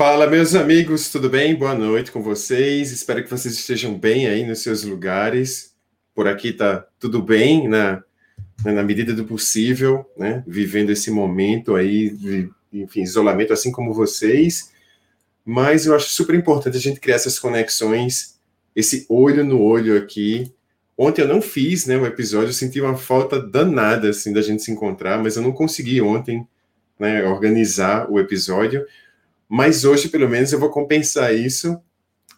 Fala, meus amigos, tudo bem? Boa noite com vocês. Espero que vocês estejam bem aí nos seus lugares. Por aqui tá tudo bem, na, na medida do possível, né? Vivendo esse momento aí de, enfim, isolamento, assim como vocês. Mas eu acho super importante a gente criar essas conexões, esse olho no olho aqui. Ontem eu não fiz, né, o episódio, eu senti uma falta danada, assim, da gente se encontrar, mas eu não consegui ontem, né, organizar o episódio mas hoje, pelo menos, eu vou compensar isso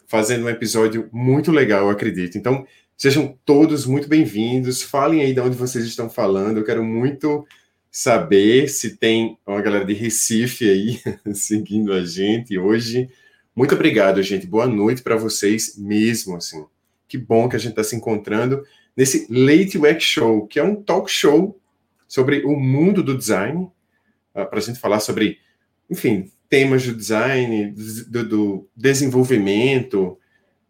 fazendo um episódio muito legal, eu acredito. Então, sejam todos muito bem-vindos. Falem aí de onde vocês estão falando. Eu quero muito saber se tem uma galera de Recife aí seguindo a gente hoje. Muito obrigado, gente. Boa noite para vocês mesmo, assim. Que bom que a gente está se encontrando nesse Late Week Show, que é um talk show sobre o mundo do design, ah, para a gente falar sobre, enfim, temas do design, do, do, desenvolvimento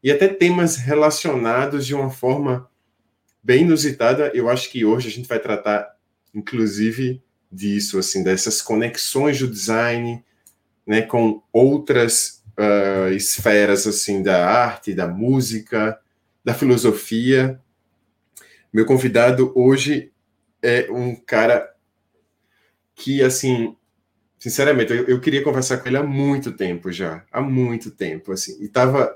e até temas relacionados de uma forma bem inusitada. Eu acho que hoje a gente vai tratar, inclusive, disso, assim, dessas conexões do design, né, com outras uh, esferas, assim, da arte, da música, da filosofia. Meu convidado hoje é um cara que, assim, Sinceramente, eu, eu, queria conversar com ele há muito tempo já, há muito tempo, assim, e estava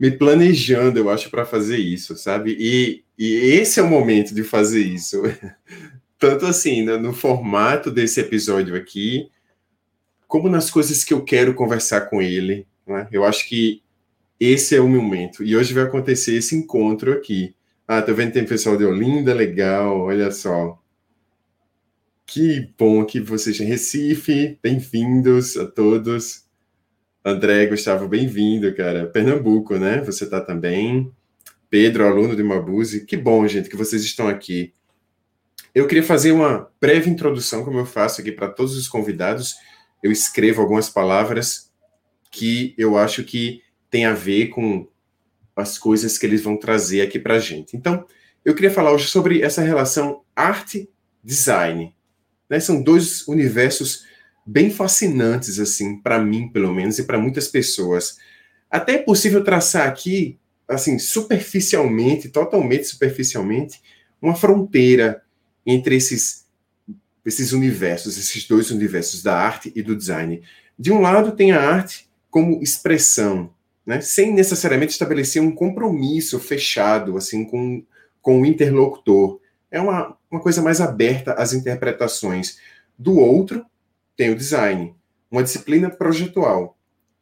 me planejando, eu acho, para fazer isso, sabe? E, e esse é o momento de fazer isso. Tanto assim, no, no formato desse episódio aqui, como nas coisas que eu quero conversar com ele. Né? Eu acho que esse é o momento. E hoje vai acontecer esse encontro aqui. Ah, tô vendo que tem pessoal de Olinda, legal, olha só. Que bom que vocês em Recife, bem-vindos a todos. André, Gustavo, bem-vindo, cara. Pernambuco, né? Você tá também. Pedro, aluno de Mabuse. Que bom, gente, que vocês estão aqui. Eu queria fazer uma breve introdução, como eu faço aqui para todos os convidados. Eu escrevo algumas palavras que eu acho que tem a ver com as coisas que eles vão trazer aqui para a gente. Então, eu queria falar hoje sobre essa relação arte-design. Né? São dois universos bem fascinantes, assim, para mim, pelo menos, e para muitas pessoas. Até é possível traçar aqui, assim, superficialmente, totalmente superficialmente, uma fronteira entre esses, esses universos, esses dois universos da arte e do design. De um lado, tem a arte como expressão, né, sem necessariamente estabelecer um compromisso fechado assim com, com o interlocutor. É uma, uma coisa mais aberta às interpretações. Do outro, tem o design, uma disciplina projetual,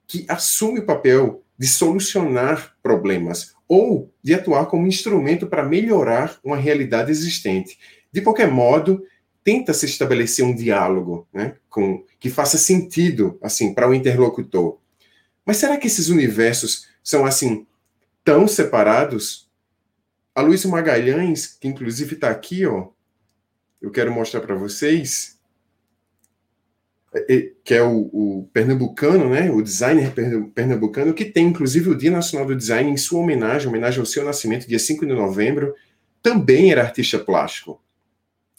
que assume o papel de solucionar problemas ou de atuar como instrumento para melhorar uma realidade existente. De qualquer modo, tenta se estabelecer um diálogo né, com, que faça sentido assim para o interlocutor. Mas será que esses universos são assim tão separados? A Luísa Magalhães, que inclusive está aqui, ó, eu quero mostrar para vocês, é, é, que é o, o, pernambucano, né, o designer pernambucano, que tem inclusive o Dia Nacional do Design em sua homenagem, homenagem ao seu nascimento, dia 5 de novembro, também era artista plástico.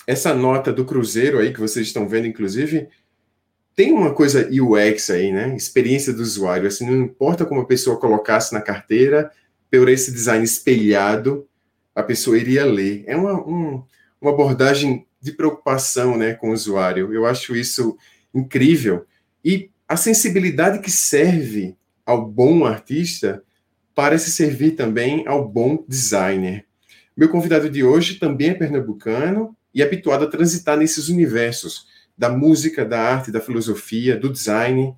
Essa nota do Cruzeiro aí, que vocês estão vendo, inclusive, tem uma coisa UX aí, né? Experiência do usuário. Assim, não importa como a pessoa colocasse na carteira, por esse design espelhado, a pessoa iria ler. É uma, um, uma abordagem de preocupação né, com o usuário. Eu acho isso incrível. E a sensibilidade que serve ao bom artista parece servir também ao bom designer. Meu convidado de hoje também é pernambucano e habituado a transitar nesses universos da música, da arte, da filosofia, do design.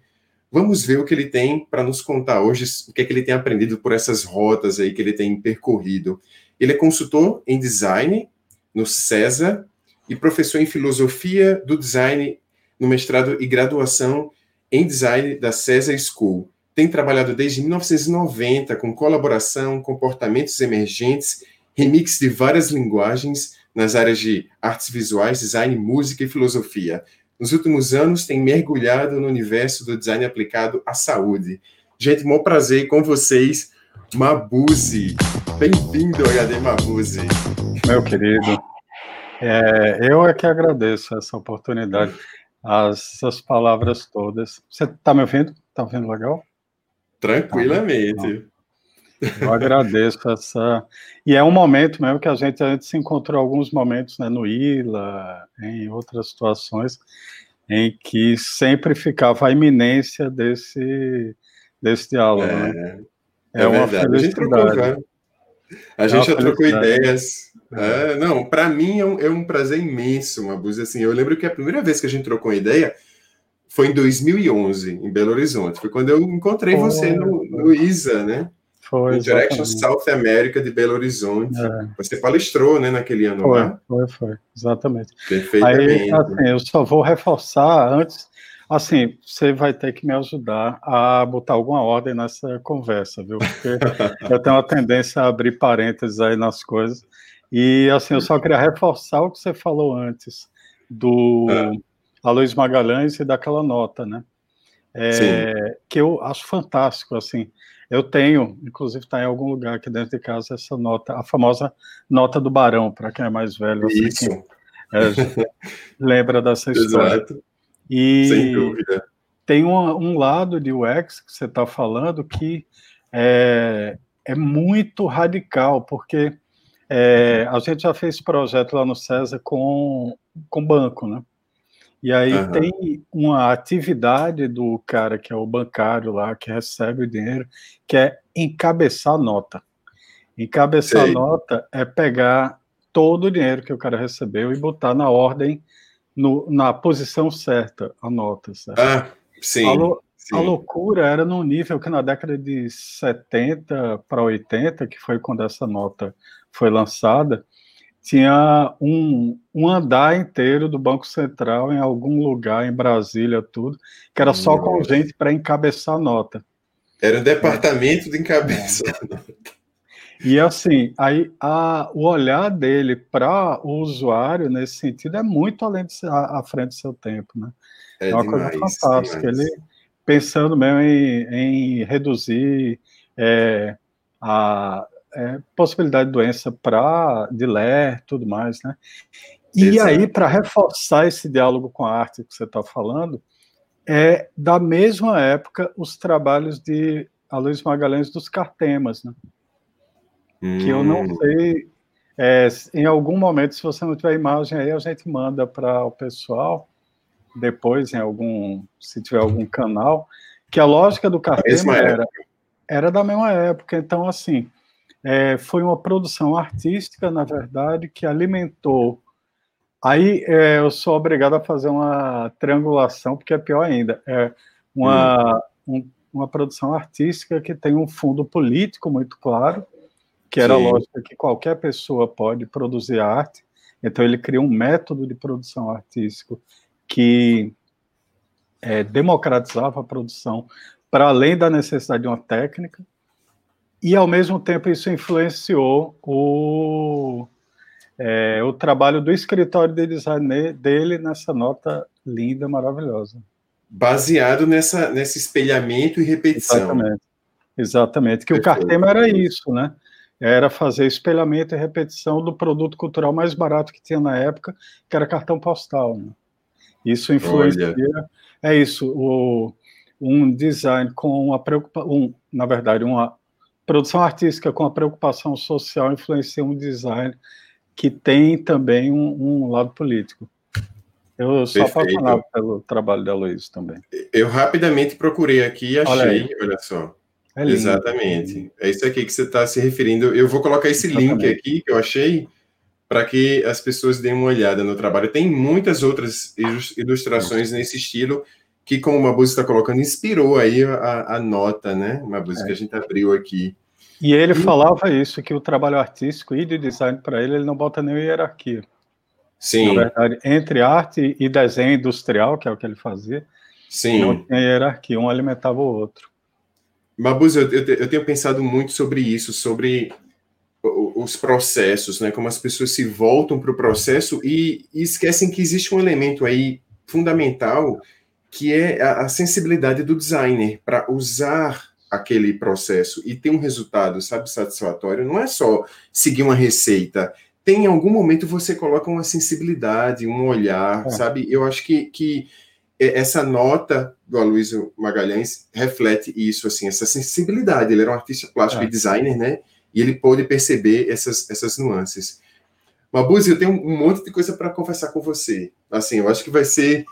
Vamos ver o que ele tem para nos contar hoje, o que é que ele tem aprendido por essas rotas aí que ele tem percorrido. Ele é consultor em design no César e professor em filosofia do design no mestrado e graduação em design da César School. Tem trabalhado desde 1990 com colaboração, comportamentos emergentes, remix de várias linguagens nas áreas de artes visuais, design, música e filosofia. Nos últimos anos, tem mergulhado no universo do design aplicado à saúde. Gente, maior prazer com vocês, Mabuse. Bem-vindo ao HD Mabuse. Meu querido, é, eu é que agradeço essa oportunidade, essas palavras todas. Você está me ouvindo? Está ouvindo legal? Tranquilamente. Eu agradeço essa. E é um momento mesmo que a gente, a gente se encontrou alguns momentos né, no ILA, em outras situações, em que sempre ficava a iminência desse, desse diálogo. É, né? É, é uma verdade. felicidade. A gente, é já trocou ideias. É, não, para mim é um, é um, prazer imenso, Mabuse. Assim, eu lembro que a primeira vez que a gente trocou ideia foi em 2011, em Belo Horizonte. Foi quando eu encontrei você no, no ISA, né? Foi, Direction South America de Belo Horizonte. É. Você palestrou, né, naquele ano foi, lá? Foi, foi, exatamente. Perfeitamente. Aí, assim, eu só vou reforçar antes, assim, você vai ter que me ajudar a botar alguma ordem nessa conversa, viu? Porque eu tenho uma tendência a abrir parênteses aí nas coisas. E, assim, eu só queria reforçar o que você falou antes do ah. Aloysio Magalhães e daquela nota, né? É, que eu acho fantástico, assim, eu tenho, inclusive está em algum lugar aqui dentro de casa, essa nota, a famosa nota do Barão, para quem é mais velho. Assim, Isso. é, lembra dessa história. Exato. E Sem dúvida. Tem um, um lado de UX que você está falando que é, é muito radical, porque é, a gente já fez projeto lá no César com, com banco, né? E aí uhum. tem uma atividade do cara que é o bancário lá, que recebe o dinheiro, que é encabeçar nota. Encabeçar Sei. nota é pegar todo o dinheiro que o cara recebeu e botar na ordem, no, na posição certa, a nota. Certo? Ah, sim, a, lo, sim. a loucura era num nível que na década de 70 para 80, que foi quando essa nota foi lançada, tinha um, um andar inteiro do Banco Central em algum lugar em Brasília, tudo, que era só Nossa. com gente para encabeçar a nota. Era um departamento de encabeçar a nota. E assim, aí a, o olhar dele para o usuário nesse sentido é muito além de à, à frente do seu tempo, né? É, é uma demais, coisa fantástica. Demais. Ele pensando mesmo em, em reduzir é, a é, possibilidade de doença para de ler, tudo mais, né? E Exato. aí, para reforçar esse diálogo com a arte que você está falando, é da mesma época os trabalhos de Aloysio Magalhães dos Cartemas, né? Hum. Que eu não hum. sei, é, em algum momento, se você não tiver imagem aí, a gente manda para o pessoal, depois, em algum, se tiver algum canal, que a lógica do Cartema era, era da mesma época. Então, assim, é, foi uma produção artística, na verdade, que alimentou. Aí é, eu sou obrigado a fazer uma triangulação, porque é pior ainda. É uma, hum. um, uma produção artística que tem um fundo político muito claro, que era Sim. a lógica que qualquer pessoa pode produzir arte. Então ele cria um método de produção artístico que é, democratizava a produção para além da necessidade de uma técnica. E, ao mesmo tempo, isso influenciou o, é, o trabalho do escritório de design dele nessa nota linda, maravilhosa. Baseado nessa, nesse espelhamento e repetição. Exatamente. Exatamente. Que Perfeito. o Cartema era isso, né? Era fazer espelhamento e repetição do produto cultural mais barato que tinha na época, que era cartão postal. Né? Isso influencia. Olha. É isso. O, um design com uma preocupação, um, na verdade, uma produção artística com a preocupação social influencia um design que tem também um, um lado político. Eu sou Perfeito. apaixonado pelo trabalho da Luiz também. Eu rapidamente procurei aqui e achei, olha, olha só. É Exatamente. É isso aqui que você está se referindo. Eu vou colocar esse Exatamente. link aqui que eu achei para que as pessoas deem uma olhada no trabalho. Tem muitas outras ilustrações nesse estilo que, como o Mabuse está colocando, inspirou aí a, a nota, né? Mabuse, é. que a gente abriu aqui. E ele e... falava isso, que o trabalho artístico e de design para ele, ele não bota nenhuma hierarquia. Sim. Na verdade, entre arte e desenho industrial, que é o que ele fazia, Sim. não tinha hierarquia, um alimentava o outro. Mabuse, eu, eu, eu tenho pensado muito sobre isso, sobre os processos, né? Como as pessoas se voltam para o processo e, e, esquecem que existe um elemento aí fundamental que é a, sensibilidade do designer para usar aquele processo e ter um resultado, sabe, satisfatório. Não é só seguir uma receita. Tem em algum momento você coloca uma sensibilidade, um olhar, é. sabe? Eu acho que, que essa nota do Aloysio Magalhães reflete isso, assim, essa sensibilidade. Ele era um artista plástico é. e designer, né? E ele pôde perceber essas, essas nuances. Mabuse, eu tenho um monte de coisa para conversar com você. Assim, eu acho que vai ser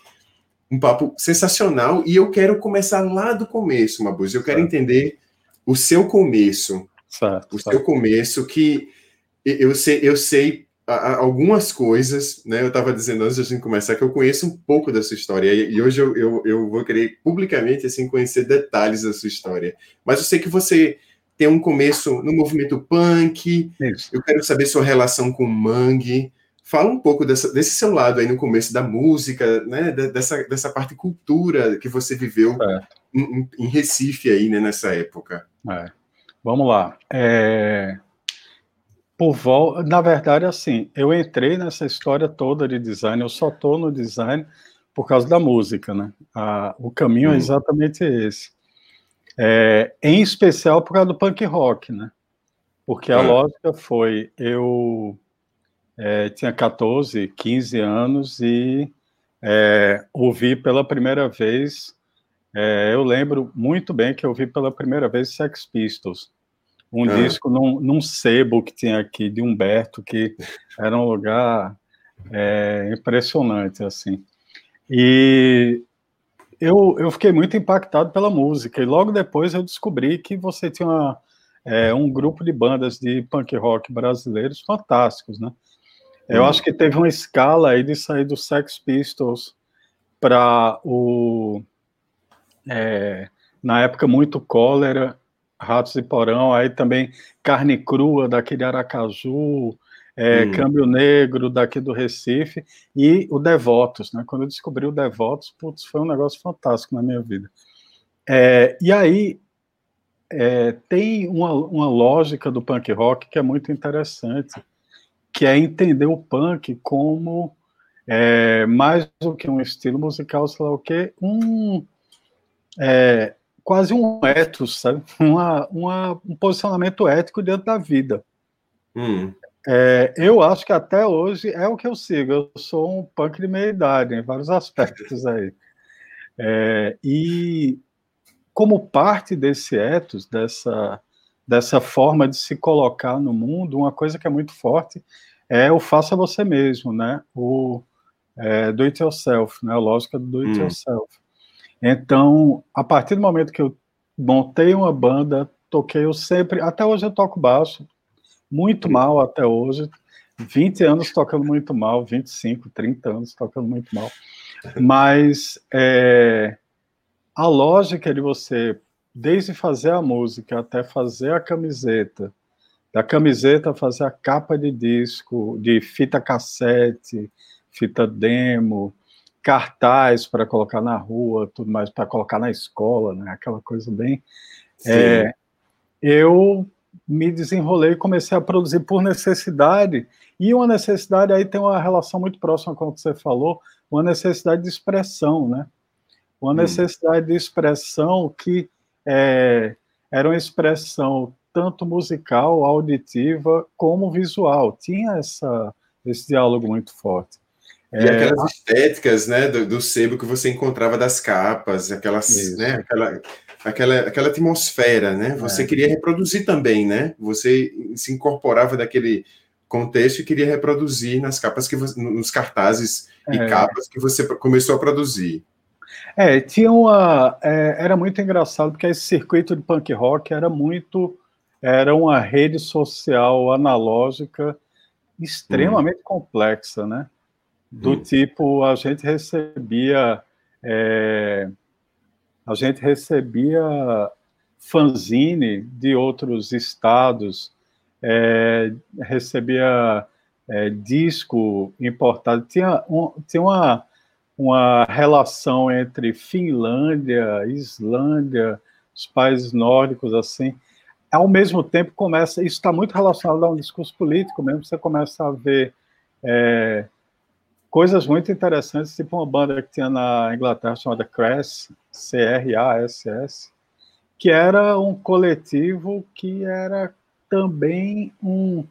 um papo sensacional e eu quero começar lá do começo, Mabuse. Eu quero certo. entender o seu começo. Certo, o certo. seu começo, que eu sei, eu sei algumas coisas, né? Eu estava dizendo antes de a gente começar que eu conheço um pouco da sua história e hoje eu, eu, eu vou querer publicamente assim conhecer detalhes da sua história. Mas eu sei que você tem um começo no movimento punk. Isso. Eu quero saber sua relação com o mangue. Fala um pouco dessa, desse seu lado aí no começo da música, né? Dessa, dessa parte cultura que você viveu é. em, em, Recife aí, né? Nessa época. É. Vamos lá. É... Por. Na verdade, assim, eu entrei nessa história toda de design. Eu só estou no design por causa da música, né? A... O caminho hum. é exatamente esse. É... Em especial por causa do punk rock, né? Porque a é. lógica foi eu é, tinha 14, 15 anos e é, ouvi pela primeira vez. É, eu lembro muito bem que eu ouvi pela primeira vez Sex Pistols, um ah. disco num, num, sebo que tinha aqui de Humberto, que era um lugar é, impressionante assim. E eu, eu fiquei muito impactado pela música e logo depois eu descobri que você tinha uma, é, um grupo de bandas de punk rock brasileiros fantásticos, né? Eu acho que teve uma escala aí de sair do Sex Pistols para o. É, na época, muito cólera, Ratos e Porão, aí também Carne Crua, daquele Aracaju, é, hum. Câmbio Negro, daqui do Recife, e o Devotos, né? Quando eu descobri o Devotos, putz, foi um negócio fantástico na minha vida. É, e aí, é, tem uma, uma lógica do punk rock que é muito interessante, que é entender o punk como é, mais do que um estilo musical, sei lá o que, um, é, quase um ethos, sabe? Uma, uma, um posicionamento ético dentro da vida. Hum. É, eu acho que até hoje é o que eu sigo. Eu sou um punk de meia idade em vários aspectos aí. É, e como parte desse ethos, dessa, dessa forma de se colocar no mundo, uma coisa que é muito forte é o faça você mesmo, né? O é, do it yourself, né? A lógica do do it hum. yourself. Então, a partir do momento que eu montei uma banda, toquei eu sempre, até hoje eu toco baixo, muito mal até hoje, 20 anos tocando muito mal, 25, 30 anos tocando muito mal. Mas é, a lógica de você, desde fazer a música até fazer a camiseta, da camiseta fazer a capa de disco, de fita cassete, fita demo, cartaz para colocar na rua, tudo mais para colocar na escola, né? Aquela coisa bem. É, eu me desenrolei e comecei a produzir por necessidade. E uma necessidade aí tem uma relação muito próxima com o que você falou, uma necessidade de expressão, né? Uma hum. necessidade de expressão que é, era uma expressão tanto musical, auditiva, como visual. Tinha essa, esse diálogo muito forte. E é, aquelas estéticas, né, do, do, sebo que você encontrava das capas, aquelas, né, aquela, aquela, aquela atmosfera, né? Você é. queria reproduzir também, né? Você se incorporava daquele contexto e queria reproduzir nas capas que você, nos cartazes é. e capas que você começou a produzir. É, tinha uma, é, era muito engraçado porque esse circuito de punk rock era muito, era uma rede social analógica extremamente hum. complexa, né? Do hum. tipo, a gente recebia, é, a gente recebia fanzine de outros estados, é, recebia é, disco importado, tinha, um, tinha uma uma relação entre Finlândia, Islândia, os países nórdicos, assim. Ao mesmo tempo, começa, isso está muito relacionado a um discurso político mesmo, você começa a ver é, coisas muito interessantes, tipo uma banda que tinha na Inglaterra chamada Crass, C-R-A-S-S, que era um coletivo que era também um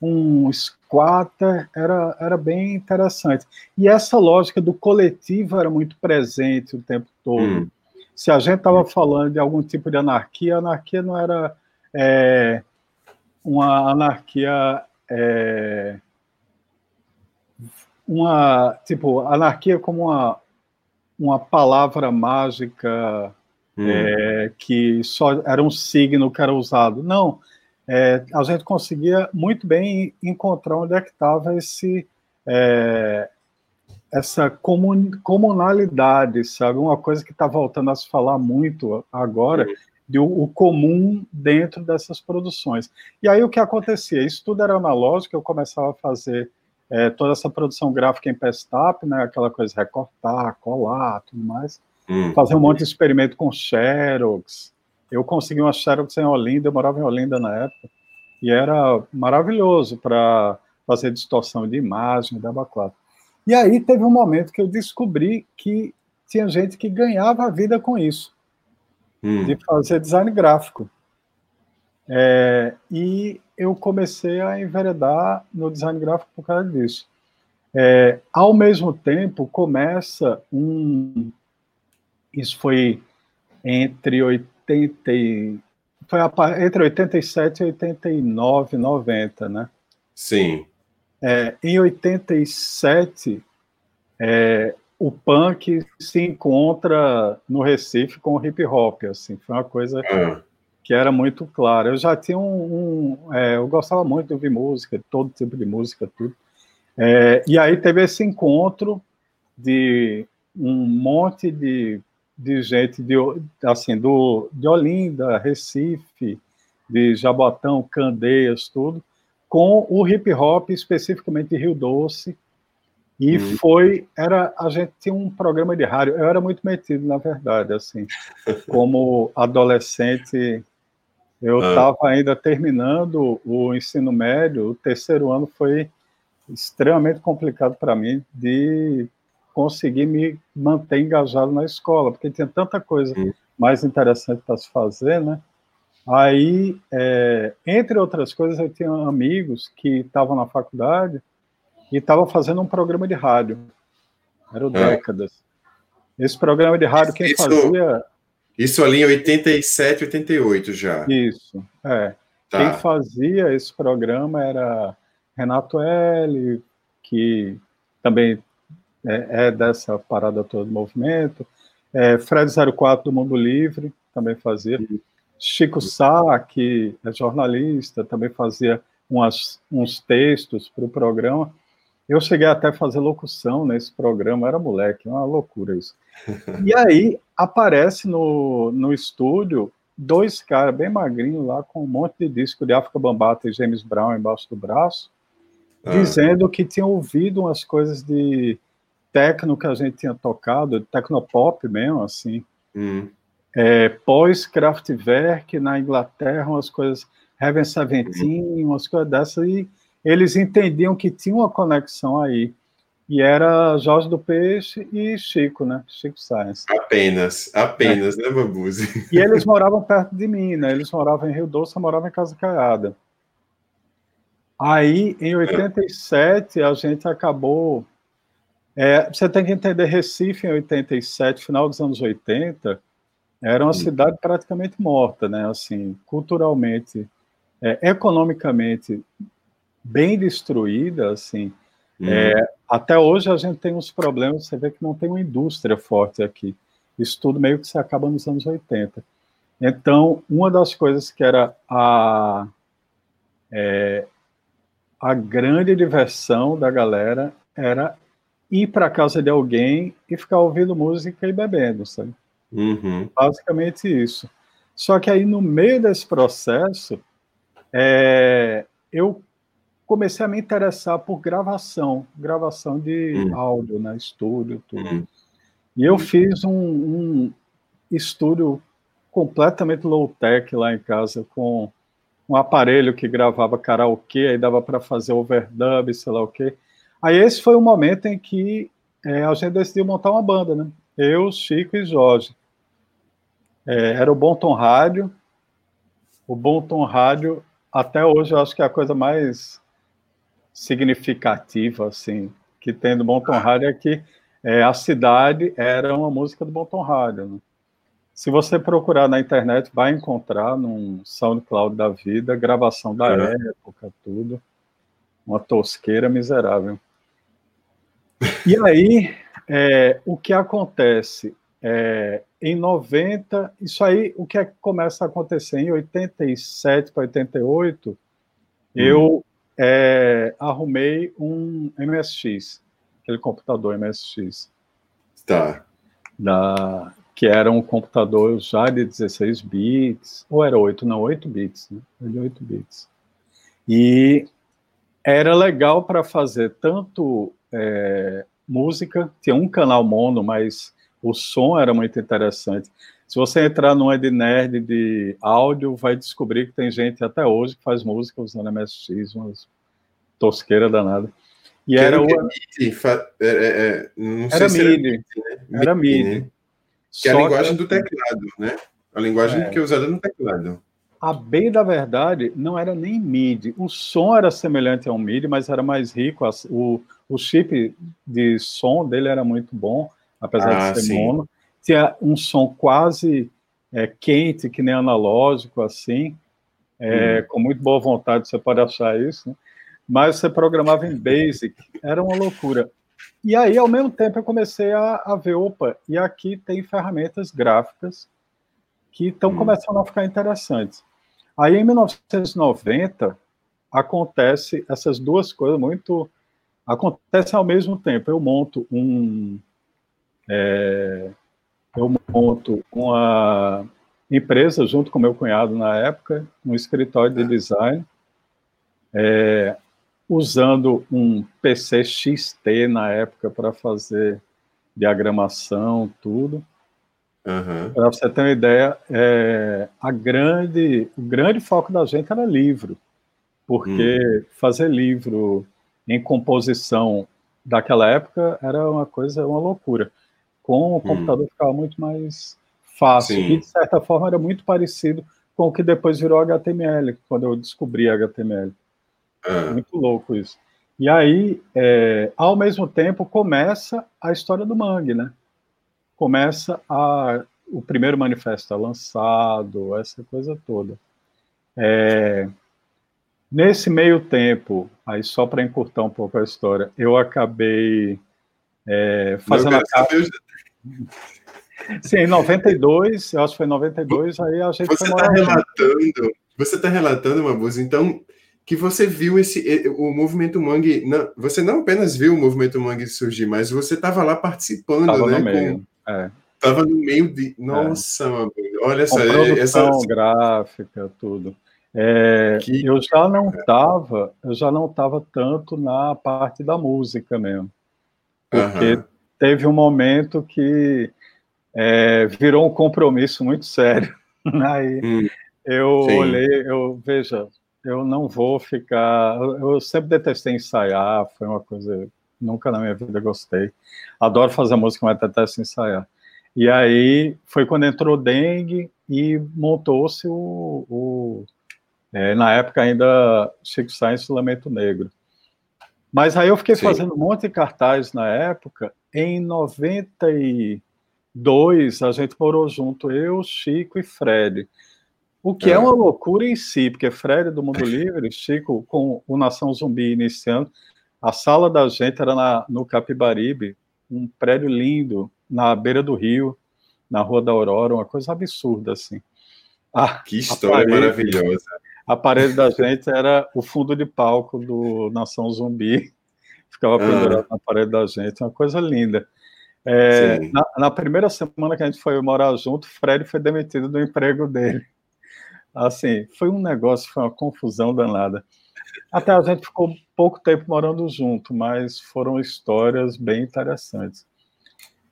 um squatter, era, era bem interessante. E essa lógica do coletivo era muito presente o tempo todo. Hum. Se a gente estava falando de algum tipo de anarquia, a anarquia não era é, uma anarquia. É, uma tipo anarquia como uma, uma palavra mágica hum. é, que só era um signo que era usado. Não, é, a gente conseguia muito bem encontrar onde é que estava esse é, essa comun, comunalidade, sabe? Uma coisa que está voltando a se falar muito agora, de o, o, comum dentro dessas produções. E aí o que acontecia? Isso tudo era analógico, eu começava a fazer é, toda essa produção gráfica em Pestap, né? Aquela coisa recortar, colar, tudo mais. Hum. Fazer um monte de experimento com Xerox, eu consegui uma Xerox em Olinda, eu morava em Olinda na época, e era maravilhoso para fazer distorção de imagem, dava quatro. E aí teve um momento que eu descobri que tinha gente que ganhava a vida com isso, hum. de fazer design gráfico. É, e eu comecei a enveredar no design gráfico por causa disso. É, ao mesmo tempo, começa um. Isso foi entre 80, foi entre 87 e 89, 90, né? Sim. É, em 87, é, o punk se encontra no Recife com o hip hop, assim, foi uma coisa ah. Que era muito clara. Eu já tinha um, um é, eu gostava muito de ouvir música, todo tipo de música, tudo. É, e aí teve esse encontro de um monte de de gente de, assim, do, de Olinda, Recife, de Jabotão, Candeias, tudo, com o hip hop, especificamente de Rio Doce. E uhum. foi, era, a gente tinha um programa de rádio, eu era muito metido, na verdade, assim, como adolescente, eu estava ah. ainda terminando o ensino médio, o terceiro ano foi extremamente complicado para mim de conseguir me manter engajado na escola, porque tinha tanta coisa mais interessante para se fazer, né? Aí, é, entre outras coisas, eu tinha amigos que estavam na faculdade e estavam fazendo um programa de rádio. Eram é. décadas. Esse programa de rádio, quem isso, fazia. Isso ali em 87, 88 já. Isso, é. Tá. Quem fazia esse programa era Renato L, que também é, é dessa parada toda do movimento. É, Fred 04 do Mundo Livre também fazia. Chico Sá, que é jornalista, também fazia umas, uns textos para o programa. Eu cheguei até a fazer locução nesse programa, era moleque, uma loucura isso. E aí aparece no, no estúdio dois caras bem magrinhos lá com um monte de disco de África Bambata e James Brown embaixo do braço, ah. dizendo que tinham ouvido umas coisas de techno que a gente tinha tocado, tecnopop mesmo, assim. Hum. É, Pós-Kraftwerk na Inglaterra, umas coisas, Heaven Seventeen, hum. umas coisas dessas, e eles entendiam que tinha uma conexão aí. E era Jorge do Peixe e Chico, né? Chico Science. Apenas, apenas, é. né, Bambuzi? E eles moravam perto de mim, né? Eles moravam em Rio Doce, eu morava em Casa Caiada. Aí, em 87, a gente acabou. É, você tem que entender, Recife, em 87, final dos anos 80, era uma cidade praticamente morta, né? Assim, culturalmente, é, economicamente bem destruída, assim. Hum. É, até hoje a gente tem uns problemas, você vê que não tem uma indústria forte aqui. Isso tudo meio que se acaba nos anos 80. Então, uma das coisas que era a, é, a grande diversão da galera era ir para casa de alguém e ficar ouvindo música e bebendo, sabe? Uhum. Basicamente isso. Só que aí, no meio desse processo, é, eu comecei a me interessar por gravação, gravação de hum. áudio, né, estúdio, tudo. Hum. E eu fiz um, um estúdio completamente low-tech lá em casa, com um aparelho que gravava karaokê, aí dava para fazer overdub, sei lá o quê. Aí esse foi o momento em que é, a gente decidiu montar uma banda, né? Eu, Chico e Jorge. É, era o Bom Tom Rádio. O Bom Tom Rádio, até hoje, eu acho que é a coisa mais significativa assim que tem do Bom Tom Rádio é que é, a cidade era uma música do Bom Tom Rádio. Né? Se você procurar na internet, vai encontrar num SoundCloud da vida, gravação da é. época, tudo. Uma tosqueira miserável. E aí, é, o que acontece? É, em 90, isso aí, o que é que começa a acontecer? Em 87 para 88, hum. eu é, arrumei um MSX, aquele computador MSX. Tá. Da, que era um computador já de 16 bits, ou era 8, não, 8 bits, né? De 8 bits. E era legal para fazer tanto é, música, tinha um canal mono, mas o som era muito interessante. Se você entrar no Ed Nerd de áudio, vai descobrir que tem gente até hoje que faz música usando MSX, umas tosqueira danada. E era, o. MIDI, é, é, é, era sei MIDI. Era MIDI. Né? Era MIDI. Né? Que é a linguagem do teclado, né? A linguagem é. que é usada no teclado. A bem da verdade, não era nem MIDI. O som era semelhante ao MIDI, mas era mais rico. O, o chip de som dele era muito bom, apesar ah, de ser sim. mono tinha um som quase é, quente, que nem analógico, assim, é, hum. com muito boa vontade, você pode achar isso, né? mas você programava em Basic, era uma loucura. E aí, ao mesmo tempo, eu comecei a, a ver, opa, e aqui tem ferramentas gráficas que estão hum. começando a ficar interessantes. Aí, em 1990, acontece essas duas coisas muito acontecem ao mesmo tempo. Eu monto um é, eu monto uma empresa junto com meu cunhado na época, um escritório de design, é, usando um PC XT na época para fazer diagramação, tudo. Uhum. Para você ter uma ideia, é, a grande, o grande foco da gente era livro, porque uhum. fazer livro em composição daquela época era uma coisa, uma loucura. Com o hum. computador ficava muito mais fácil. Sim. E, de certa forma, era muito parecido com o que depois virou HTML, quando eu descobri HTML. Ah. Muito louco isso. E aí, é, ao mesmo tempo, começa a história do Mangue, né? Começa a, o primeiro manifesto lançado, essa coisa toda. É, nesse meio tempo, aí só para encurtar um pouco a história, eu acabei é, fazendo a capa. Sim, em 92, eu acho que foi em 92, aí a gente Você está relatando, você está relatando, Mabuz, então, que você viu esse o movimento Mangue, não, você não apenas viu o movimento Mangue surgir, mas você estava lá participando, tava né? No meio, com, é. Tava no meio de. Nossa, é. olha só. Essa gráfica, tudo. É, que... Eu já não estava, eu já não estava tanto na parte da música mesmo, porque teve um momento que é, virou um compromisso muito sério. Aí hum, eu sim. olhei, eu veja, eu não vou ficar. Eu sempre detestei ensaiar, foi uma coisa nunca na minha vida gostei. Adoro fazer música, mas detesto ensaiar. E aí foi quando entrou dengue e montou-se o, o é, na época ainda Chico Sainz Lamento Negro. Mas aí eu fiquei Sim. fazendo um monte de cartaz na época. Em 92 a gente morou junto, eu, Chico e Fred. O que é. é uma loucura em si, porque Fred do Mundo Livre, Chico com o Nação Zumbi iniciando, a sala da gente era na, no Capibaribe, um prédio lindo, na beira do rio, na Rua da Aurora, uma coisa absurda, assim. Ah, que história parede, maravilhosa. A parede da gente era o fundo de palco do Nação Zumbi, ficava ah. pendurado na parede da gente, uma coisa linda. É, na, na, primeira semana que a gente foi morar junto, Fred foi demitido do emprego dele. Assim, foi um negócio, foi uma confusão danada. Até a gente ficou pouco tempo morando junto, mas foram histórias bem interessantes.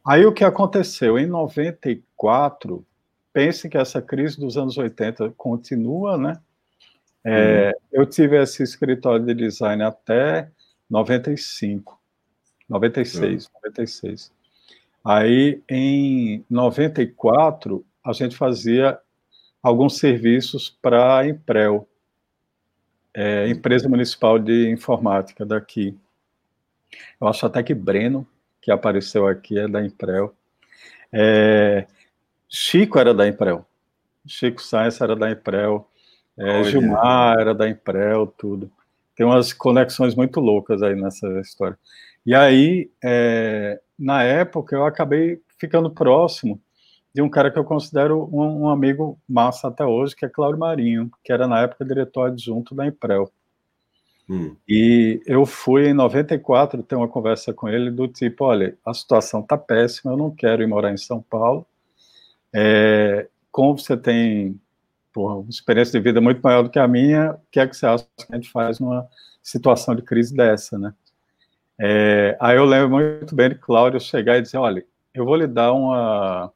Aí o que aconteceu? Em 94, pense que essa crise dos anos 80 continua, né? É, hum. Eu tive esse escritório de design até 95, 96, hum. 96. Aí, em 94, a gente fazia alguns serviços para a Emprel, é, Empresa Municipal de Informática daqui. Eu acho até que Breno que apareceu aqui é da Imprel. É, Chico era da Imprel. Chico Sainz era da Imprel. É, Gilmar era da Imprel, tudo. Tem umas conexões muito loucas aí nessa história. E aí, é, na época, eu acabei ficando próximo de um cara que eu considero um, um, amigo massa até hoje, que é Cláudio Marinho, que era na época diretor adjunto da Imprel. Hum. E eu fui em 94 ter uma conversa com ele do tipo, olha, a situação tá péssima, eu não quero ir morar em São Paulo. É, como você tem porra, uma experiência de vida muito maior do que a minha, o que é que você acha que a gente faz numa situação de crise dessa, né? É, aí eu lembro muito bem de Cláudio chegar e dizer, olha, eu vou lhe dar uma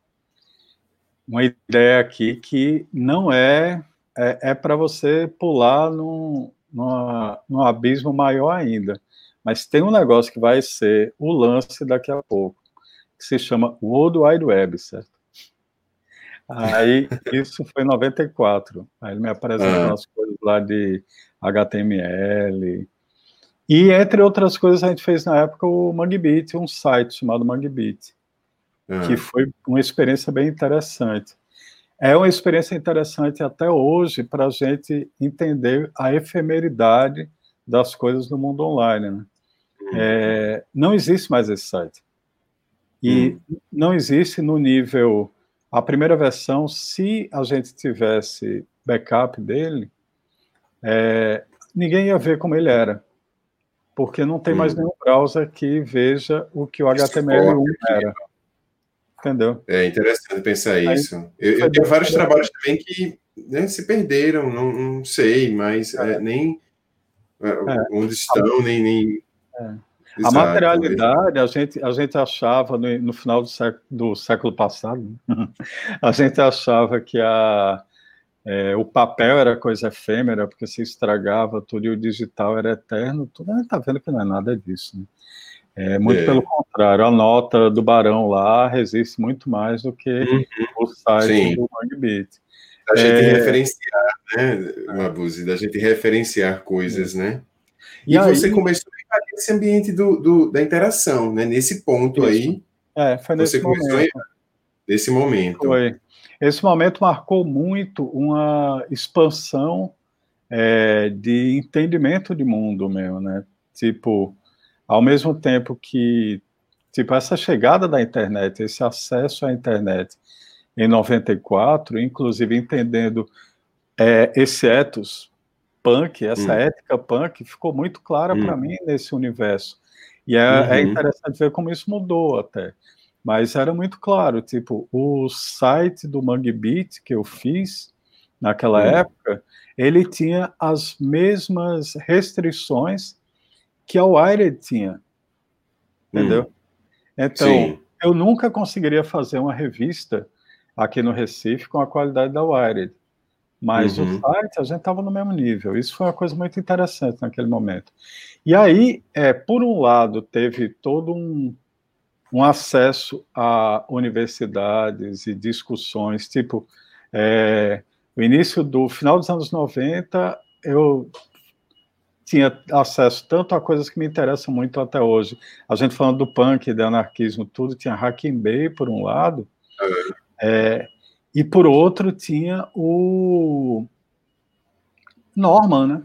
uma ideia aqui que não é é, é para você pular num, numa, num abismo maior ainda. Mas tem um negócio que vai ser o lance daqui a pouco, que se chama World Wide Web, certo? Aí, isso foi em 94. Aí ele me apresentou ah. as coisas lá de HTML. E, entre outras coisas, a gente fez na época o Mangbit, um site chamado Mangbit, ah. que foi uma experiência bem interessante é uma experiência interessante até hoje para a gente entender a efemeridade das coisas no mundo online. Né? Uhum. É, não existe mais esse site. E hum. não existe no nível. A primeira versão, se a gente tivesse backup dele, é, ninguém ia ver como ele era. Porque não tem hum. mais nenhum browser que veja o que o HTML1 era entendeu? É interessante pensar Aí, isso. Eu, eu tenho vários trabalhos também que né, se perderam, não, não sei, mas é. É, nem é, é. onde estão, nem. nem... É. Exato, a materialidade, a gente, a gente achava no, no final do século, do século passado, a gente achava que a, é, o papel era coisa efêmera, porque se estragava tudo e o digital era eterno. Tudo, a gente está vendo que não é nada disso. Né? É, muito é. pelo contrário, a nota do Barão lá resiste muito mais do que uhum. o site Sim. do Mangbit. Da gente é... referenciar, né, Mabuse? Da gente referenciar coisas, é. né? E, e aí... você começou esse ambiente do, do, da interação, né? Nesse ponto Isso. aí. É, foi nesse momento. nesse momento. Foi. Esse momento marcou muito uma expansão é, de entendimento de mundo meu, né? Tipo, ao mesmo tempo que tipo essa chegada da internet, esse acesso à internet em 94, inclusive entendendo é, esse ethos punk, essa hum. ética punk, ficou muito clara hum. para mim nesse universo. E é, é uhum. é, interessante ver como isso mudou até. Mas era muito claro, tipo, o site do Mangue Beat que eu fiz naquela hum. época, ele tinha as mesmas restrições que a Wired tinha. Entendeu? Hum. Então, Sim. eu nunca conseguiria fazer uma revista aqui no Recife com a qualidade da Wired. Mas uhum. o site, a gente estava no mesmo nível. Isso foi uma coisa muito interessante naquele momento. E aí, é, por um lado, teve todo um, um acesso a universidades e discussões, tipo, é, o início do final dos anos 90, eu tinha acesso tanto a coisas que me interessam muito até hoje. A gente falando do punk, do anarquismo, tudo, tinha Hacking Bay, por um lado, é, e por outro tinha o Norman, né?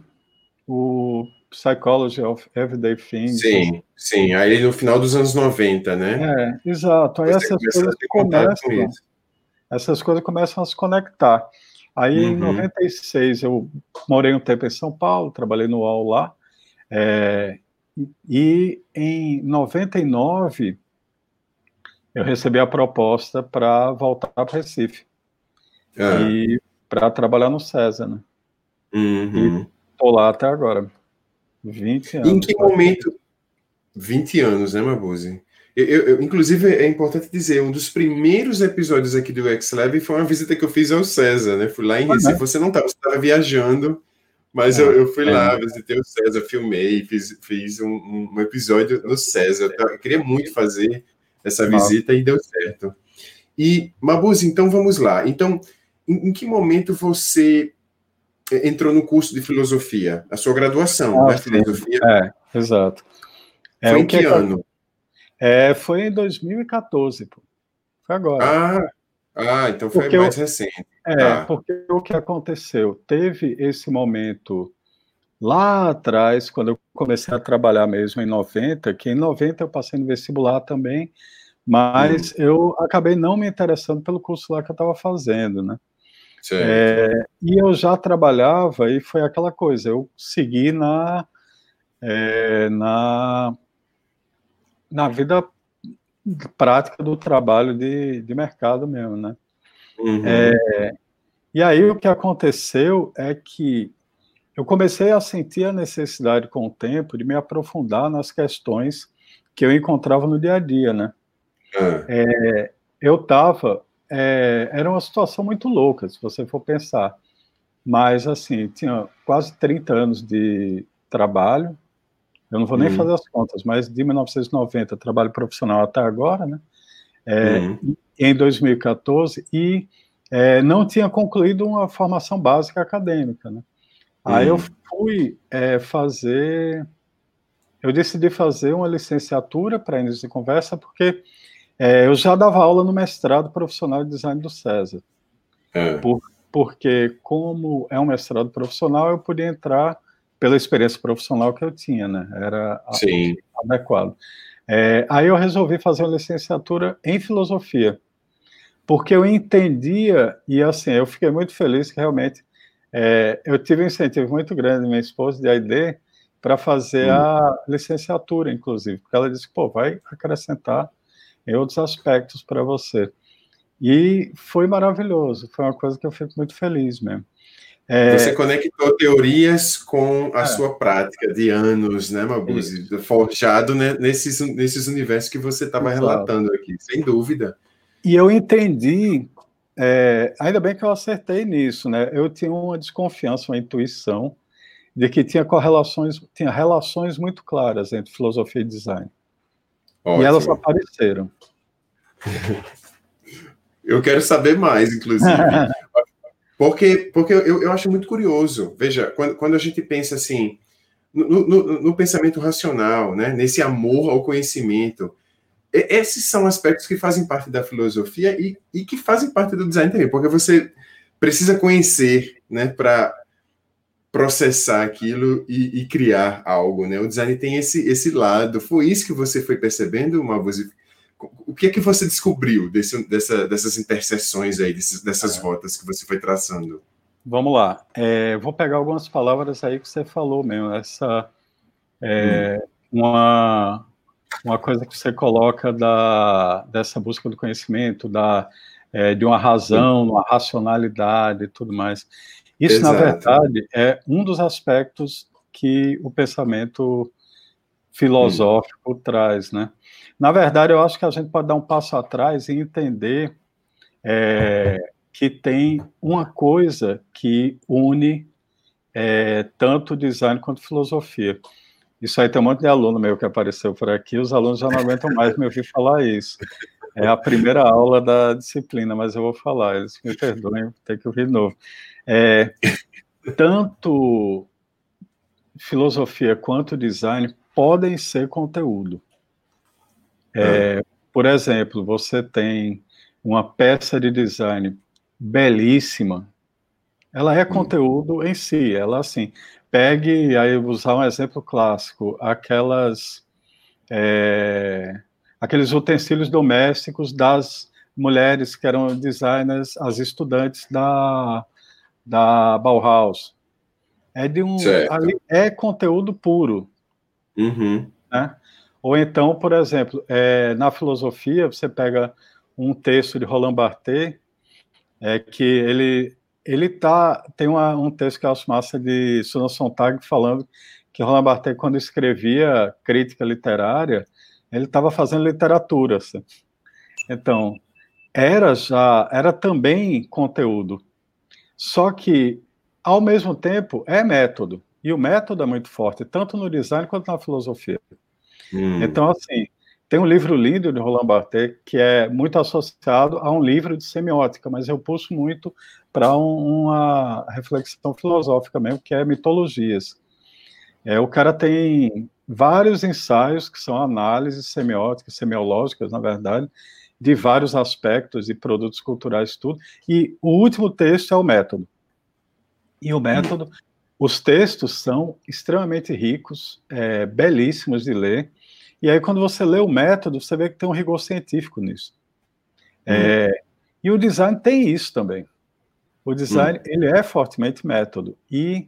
O Psychology of Everyday Things. Sim, sim. Aí no final dos anos 90, né? É, exato. Aí Você essas coisas começam. Essas coisas começam a se conectar. Aí, uhum. em 96, eu morei um tempo em São Paulo, trabalhei no UOL lá. É, e em 99, eu recebi a proposta para voltar para Recife. É. E para trabalhar no César, né? Uhum. E tô lá até agora. 20 anos. Em que momento? 20 anos, né, Mabuse? Eu, eu, inclusive, é importante dizer, um dos primeiros episódios aqui do X-Lab foi uma visita que eu fiz ao César, né? Fui lá em Recife. Ah, você não estava, você estava viajando, mas eu, eu, fui é. lá, visitei o César, filmei, fiz, fiz um, um episódio no César. Eu, queria muito fazer essa visita e deu certo. E, Mabuse, então vamos lá. Então, em, em, que momento você entrou no curso de filosofia? A sua graduação, ah, né? Filosofia? É, exato. É, foi em que, que ano? É, foi em 2014, pô. Foi agora. Ah, ah então foi porque mais eu, recente. É, ah. porque o que aconteceu? Teve esse momento lá atrás, quando eu comecei a trabalhar mesmo em 90, que em 90 eu passei no vestibular também, mas hum. eu acabei não me interessando pelo curso lá que eu estava fazendo, né? É, e eu já trabalhava e foi aquela coisa, eu segui na, é, na na vida prática do trabalho de, de mercado mesmo, né? Uhum. É, e aí o que aconteceu é que eu comecei a sentir a necessidade com o tempo de me aprofundar nas questões que eu encontrava no dia a dia, né? Uhum. Eu estava, é, era uma situação muito louca, se você for pensar, mas assim, tinha quase 30 anos de trabalho, eu não vou nem uhum. fazer as contas, mas de 1990, trabalho profissional até agora, né? É, uhum. Em 2014, e é, não tinha concluído uma formação básica acadêmica, né? Uhum. Aí eu uhum. fui é, fazer. Eu decidi fazer uma licenciatura para início de conversa, porque é, eu já dava aula no mestrado profissional de design do César. É. Por, porque, como é um mestrado profissional, eu podia entrar pela experiência profissional que eu tinha, né? Era Sim. adequado. É, aí eu resolvi fazer uma licenciatura em filosofia, porque eu entendia, e assim, eu fiquei muito feliz que realmente é, eu tive um incentivo muito grande, minha esposa, de AID, para fazer hum. a licenciatura, inclusive, porque ela disse, pô, vai acrescentar em outros aspectos para você. E foi maravilhoso, foi uma coisa que eu fico muito feliz mesmo. É... Você conectou teorias com a é. sua prática de anos, né, Mabuse? Forjado né, nesses, nesses universos que você estava relatando aqui, sem dúvida. E eu entendi, é, ainda bem que eu acertei nisso, né? Eu tinha uma desconfiança, uma intuição de que tinha correlações, tinha relações muito claras entre filosofia e design. Ótimo. E elas apareceram. Eu quero saber mais, inclusive. porque porque eu, eu acho muito curioso. Veja, quando, quando a gente pensa assim, no, no, no pensamento racional, né, nesse amor ao conhecimento, esses são aspectos que fazem parte da filosofia e, e que fazem parte do design também, porque você precisa conhecer, né, para processar aquilo e, e, criar algo, né? O design tem esse esse lado. Foi isso que você foi percebendo? O que é que você descobriu desse, dessa, dessas interseções aí, desses, dessas é. rotas que você foi traçando? Vamos lá. É, vou pegar algumas palavras aí que você falou mesmo. Essa é, hum. uma uma coisa que você coloca da dessa busca do conhecimento, da é, de uma razão, uma racionalidade e tudo mais. Isso, Exato. na verdade, é um dos aspectos que o pensamento filosófico hum. traz, né? Na verdade, eu acho que a gente pode dar um passo atrás e entender é, que tem uma coisa que une é, tanto design quanto filosofia. Isso aí tem um monte de aluno meu que apareceu por aqui, os alunos já não aguentam mais me ouvir falar isso. É a primeira aula da disciplina, mas eu vou falar, eles me perdoem, ter que ouvir de novo. É, tanto filosofia quanto design podem ser conteúdo. É, ah. Por exemplo, você tem uma peça de design belíssima, ela é hum. conteúdo em si, ela assim, pegue, aí usar um exemplo clássico, aquelas é, aqueles utensílios domésticos das mulheres que eram designers, as estudantes da, da Bauhaus. É de um ali, é conteúdo puro. Uhum. Né? Ou então, por exemplo, é, na filosofia, você pega um texto de Roland Barthes, é, que ele, ele tá, tem uma, um texto que acho massa de Susan Sontag falando que Roland Barthes, quando escrevia crítica literária, ele estava fazendo literatura. Assim. Então, era já, era também conteúdo. Só que, ao mesmo tempo, é método. E o método é muito forte, tanto no design quanto na filosofia. Hum. Então, assim, tem um livro lindo de Roland Barthes que é muito associado a um livro de semiótica, mas eu puxo muito para um, uma reflexão filosófica mesmo, que é mitologias. É, o cara tem vários ensaios que são análises semióticas, semiológicas, na verdade, de vários aspectos e produtos culturais, tudo. E o último texto é o método. E o método, os textos são extremamente ricos, é, belíssimos de ler. E aí, quando você lê o método, você vê que tem um rigor científico nisso. É, hum. E o design tem isso também. O design, hum. ele é fortemente método. E,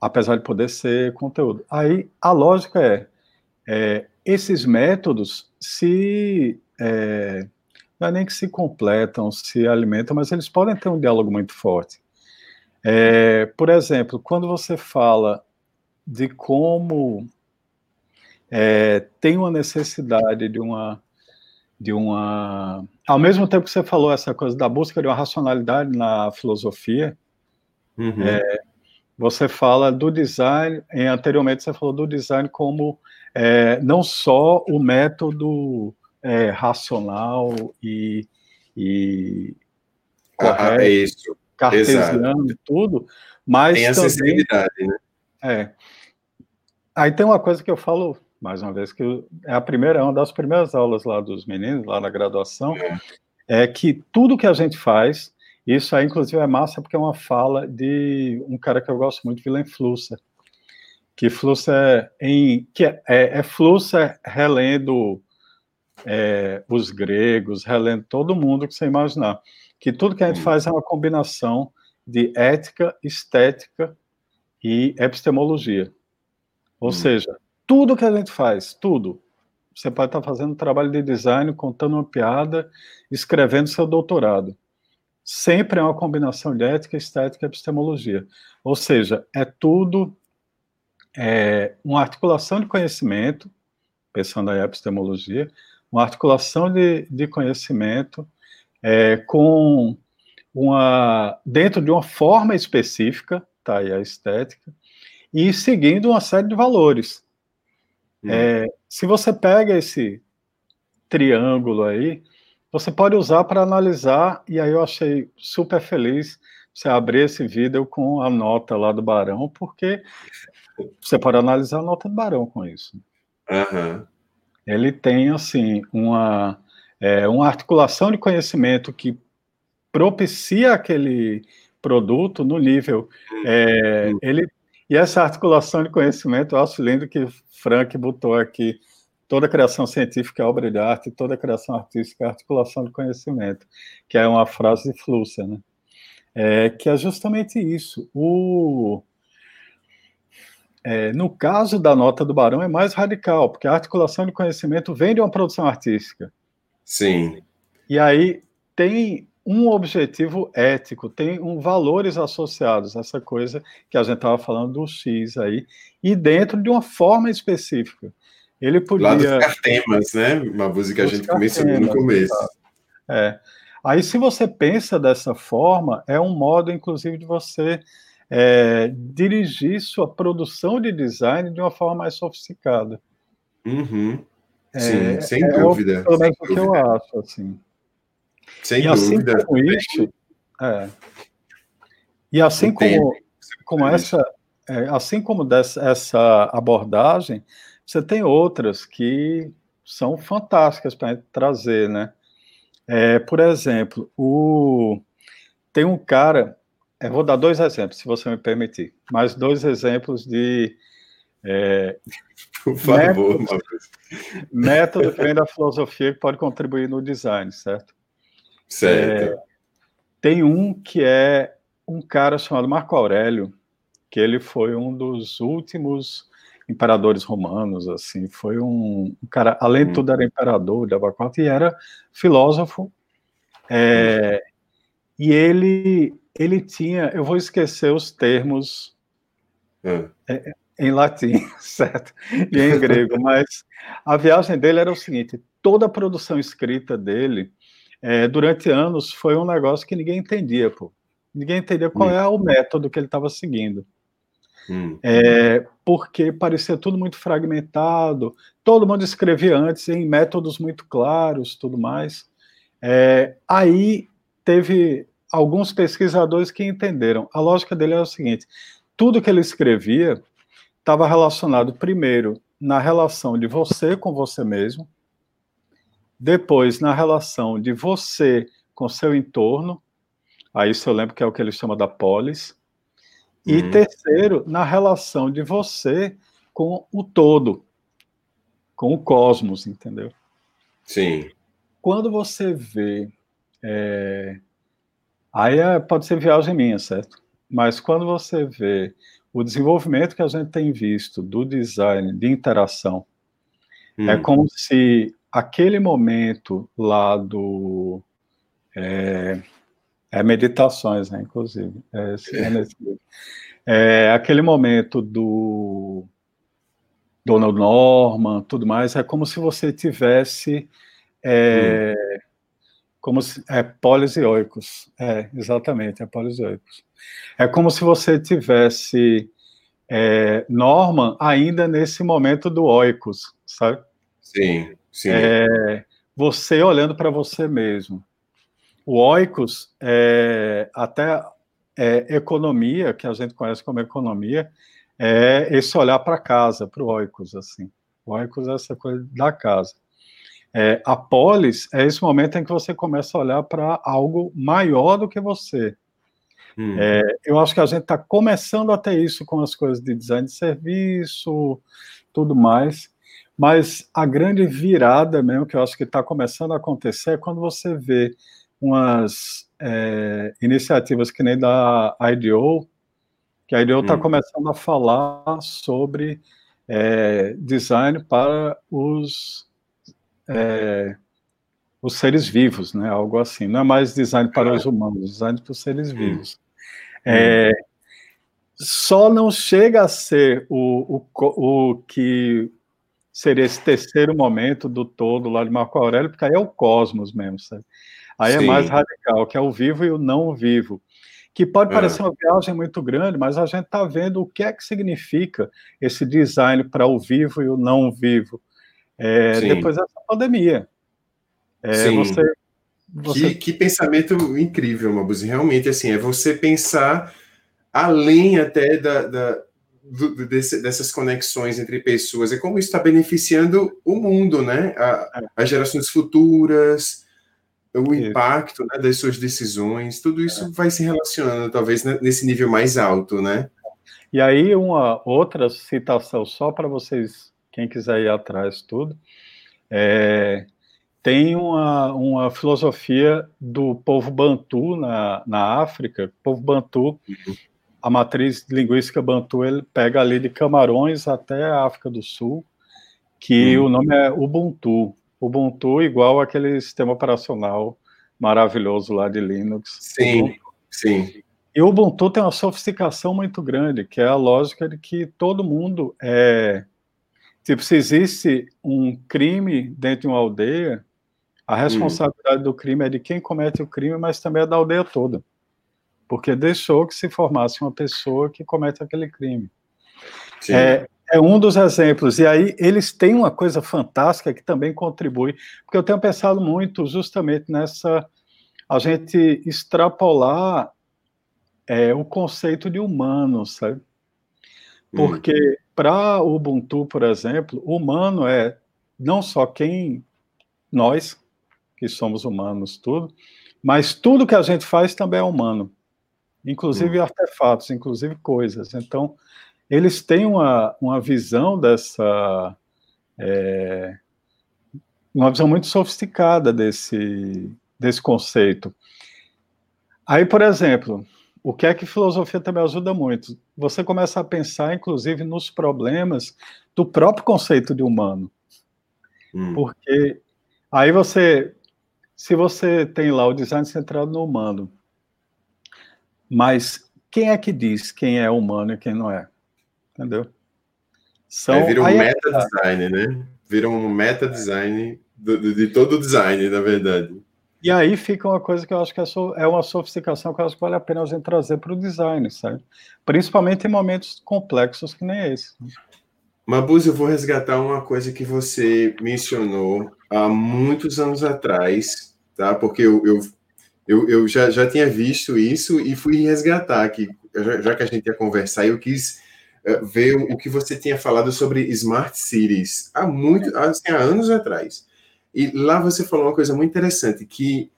apesar de poder ser conteúdo. Aí, a lógica é, é esses métodos se... É, não é nem que se completam, se alimentam, mas eles podem ter um diálogo muito forte. É, por exemplo, quando você fala de como é, tem uma necessidade de uma, de uma. Ao mesmo tempo que você falou essa coisa da busca de uma racionalidade na filosofia, uhum. é, você fala do design, anteriormente você falou do design como é, não só o método é, racional e, e correto, ah, é isso cartesiano e tudo, mas tem também, né? É. Aí tem uma coisa que eu falo mais uma vez que é a primeira, é uma das primeiras aulas lá dos meninos lá na graduação, é, é que tudo que a gente faz, isso aí inclusive é massa porque é uma fala de um cara que eu gosto muito, Willem Flusser, que Flusser em que é, é, é Flusser relendo é, os gregos, relendo todo mundo que você imaginar que tudo que a gente faz é uma combinação de ética, estética e epistemologia. Ou hum. seja, tudo que a gente faz, tudo. Você pode estar fazendo um trabalho de design, contando uma piada, escrevendo seu doutorado. Sempre é uma combinação de ética, estética e epistemologia. Ou seja, é tudo é, uma articulação de conhecimento, pensando em epistemologia, uma articulação de, de conhecimento é, com uma dentro de uma forma específica, tá aí a estética, e seguindo uma série de valores. Hum. É, se você pega esse triângulo aí, você pode usar para analisar, e aí eu achei super feliz você abrir esse vídeo com a nota lá do Barão, porque você pode analisar a nota do Barão com isso. Uhum. Ele tem, assim, uma, é, uma articulação de conhecimento que propicia aquele produto no nível. É, ele, e essa articulação de conhecimento, eu acho lindo que Frank botou aqui toda criação científica é obra de arte, toda criação artística é articulação de conhecimento, que é uma frase de Flusser, né? É, que é justamente isso. O, é, no caso da nota do Barão é mais radical, porque a articulação de conhecimento vem de uma produção artística. Sim. E aí tem um objetivo ético, tem um valores associados, essa coisa que a gente estava falando do X aí, e dentro de uma forma específica. Ele podia. Lá dos temas, né? Uma música que a gente começou no começo. É. Aí, se você pensa dessa forma, é um modo, inclusive, de você é, dirigir sua produção de design de uma forma mais sofisticada. Uhum. Sim, é, sem é dúvida. Pelo menos o que eu acho, assim. Sem e assim dúvida. Como isso, é, e assim como, como essa, é, assim como dessa, essa abordagem, você tem outras que são fantásticas para trazer, né? É, por exemplo, o... tem um cara, eu vou dar dois exemplos, se você me permitir, mas dois exemplos de. É, por favor, método, método que vem da filosofia que pode contribuir no design, certo? Certo. É, tem um que é um cara chamado Marco Aurélio, que ele foi um dos últimos imperadores romanos, assim, foi um, um cara, além de hum. tudo era imperador de Abacuata e era filósofo, é, e ele, ele tinha, eu vou esquecer os termos hum. é, em latim, certo? E em grego, mas a viagem dele era o seguinte, toda a produção escrita dele, é, durante anos, foi um negócio que ninguém entendia, pô. Ninguém entendia qual hum. é o método que ele estava seguindo. Hum. É, porque parecia tudo muito fragmentado, todo mundo escrevia antes em métodos muito claros, tudo mais. É, aí teve alguns pesquisadores que entenderam. A lógica dele é o seguinte: tudo que ele escrevia estava relacionado primeiro na relação de você com você mesmo, depois na relação de você com seu entorno. Aí isso eu lembro que é o que ele chama da polis e uhum. terceiro, na relação de você com o todo, com o cosmos, entendeu? Sim. Quando você vê. É... Aí é, pode ser viagem minha, certo? Mas quando você vê o desenvolvimento que a gente tem visto do design de interação, é hum. é como se aquele momento lá do. É, é meditações, né, inclusive. É, é, é, aquele momento do Donald Norman, tudo mais, é como se você tivesse é, hum. Como se, é polisioicos, é, exatamente, é polisioicos. É como se você tivesse é, Norman ainda nesse momento do oicos, sabe? Sim, sim. É, você olhando para você mesmo. O oikos, é, até é, economia, que a gente conhece como economia, é esse olhar para casa, para o oikos, assim. O oikos é essa coisa da casa. É, a polis é esse momento em que você começa a olhar para algo maior do que você. Hum. É, eu acho que a gente está começando a ter isso com as coisas de design de serviço, tudo mais. Mas a grande virada mesmo que eu acho que está começando a acontecer é quando você vê umas é, iniciativas que nem da IDO, que a IDO está hum. começando a falar sobre é, design para os, é, os seres vivos, né? algo assim. Não é mais design para os humanos, design para os seres hum. vivos. É, hum. só não chega a ser o, o, o que seria esse terceiro momento do todo lá de Marco Aurélio, porque aí é o cosmos mesmo, sabe? Aí Sim. é mais radical, que é o vivo e o não vivo. Que pode é. parecer é. uma viagem muito grande, mas a gente está vendo o que é que significa esse design para o vivo e o não vivo é, depois dessa pandemia. É, Sim. Você, você... Que, que, pensamento incrível, Mabuse. Realmente, assim, é você pensar além até da, da do, desse, dessas conexões entre pessoas. É como isso está beneficiando o mundo, né? A, as gerações futuras, o impacto né, das suas decisões, tudo isso é. vai se relacionando, talvez, nesse nível mais alto, né? E aí, uma outra citação, só para vocês, quem quiser ir atrás, tudo, é, tem uma, uma filosofia do povo Bantu na, na África, o povo Bantu, uhum. a matriz linguística Bantu, ele pega ali de Camarões até a África do Sul, que uhum. o nome é Ubuntu, Ubuntu igual aquele sistema operacional maravilhoso lá de Linux. Sim, Ubuntu. sim. E o Ubuntu tem uma sofisticação muito grande, que é a lógica de que todo mundo é. Tipo, se existe um crime dentro de uma aldeia, a hum. responsabilidade hum. do crime é de quem comete o crime, mas também é da aldeia toda. Porque deixou que se formasse uma pessoa que comete aquele crime. É, é um dos exemplos. E aí eles têm uma coisa fantástica que também contribui, porque eu tenho pensado muito justamente nessa a gente extrapolar é, o conceito de humano, sabe? Porque hum. Para o Ubuntu, por exemplo, humano é não só quem nós que somos humanos, tudo, mas tudo que a gente faz também é humano, inclusive hum. artefatos, inclusive coisas. Então eles têm uma, uma visão dessa. É, uma visão muito sofisticada desse, desse conceito. Aí, por exemplo, o que é que filosofia também ajuda muito? Você começa a pensar, inclusive, nos problemas do próprio conceito de humano. Hum. Porque aí você, se você tem lá o design centrado no humano, mas quem é que diz quem é humano e quem não é? entendeu? São, é, vira um meta design, né? Vira um meta design do, de todo o design, na verdade. E aí fica uma coisa que eu acho que é, é uma sofisticação que eu acho que vale a pena a gente trazer para o design, sabe? Principalmente em momentos complexos que nem esse. Mabuz, eu vou resgatar uma coisa que você mencionou há muitos anos atrás, tá? Porque eu, eu, eu, eu já, já tinha visto isso e fui resgatar aqui, já, já que a gente ia conversar, eu quis eh, ver o que você tinha falado sobre smart cities há muito, assim, há anos atrás. E lá você falou uma coisa muito interessante que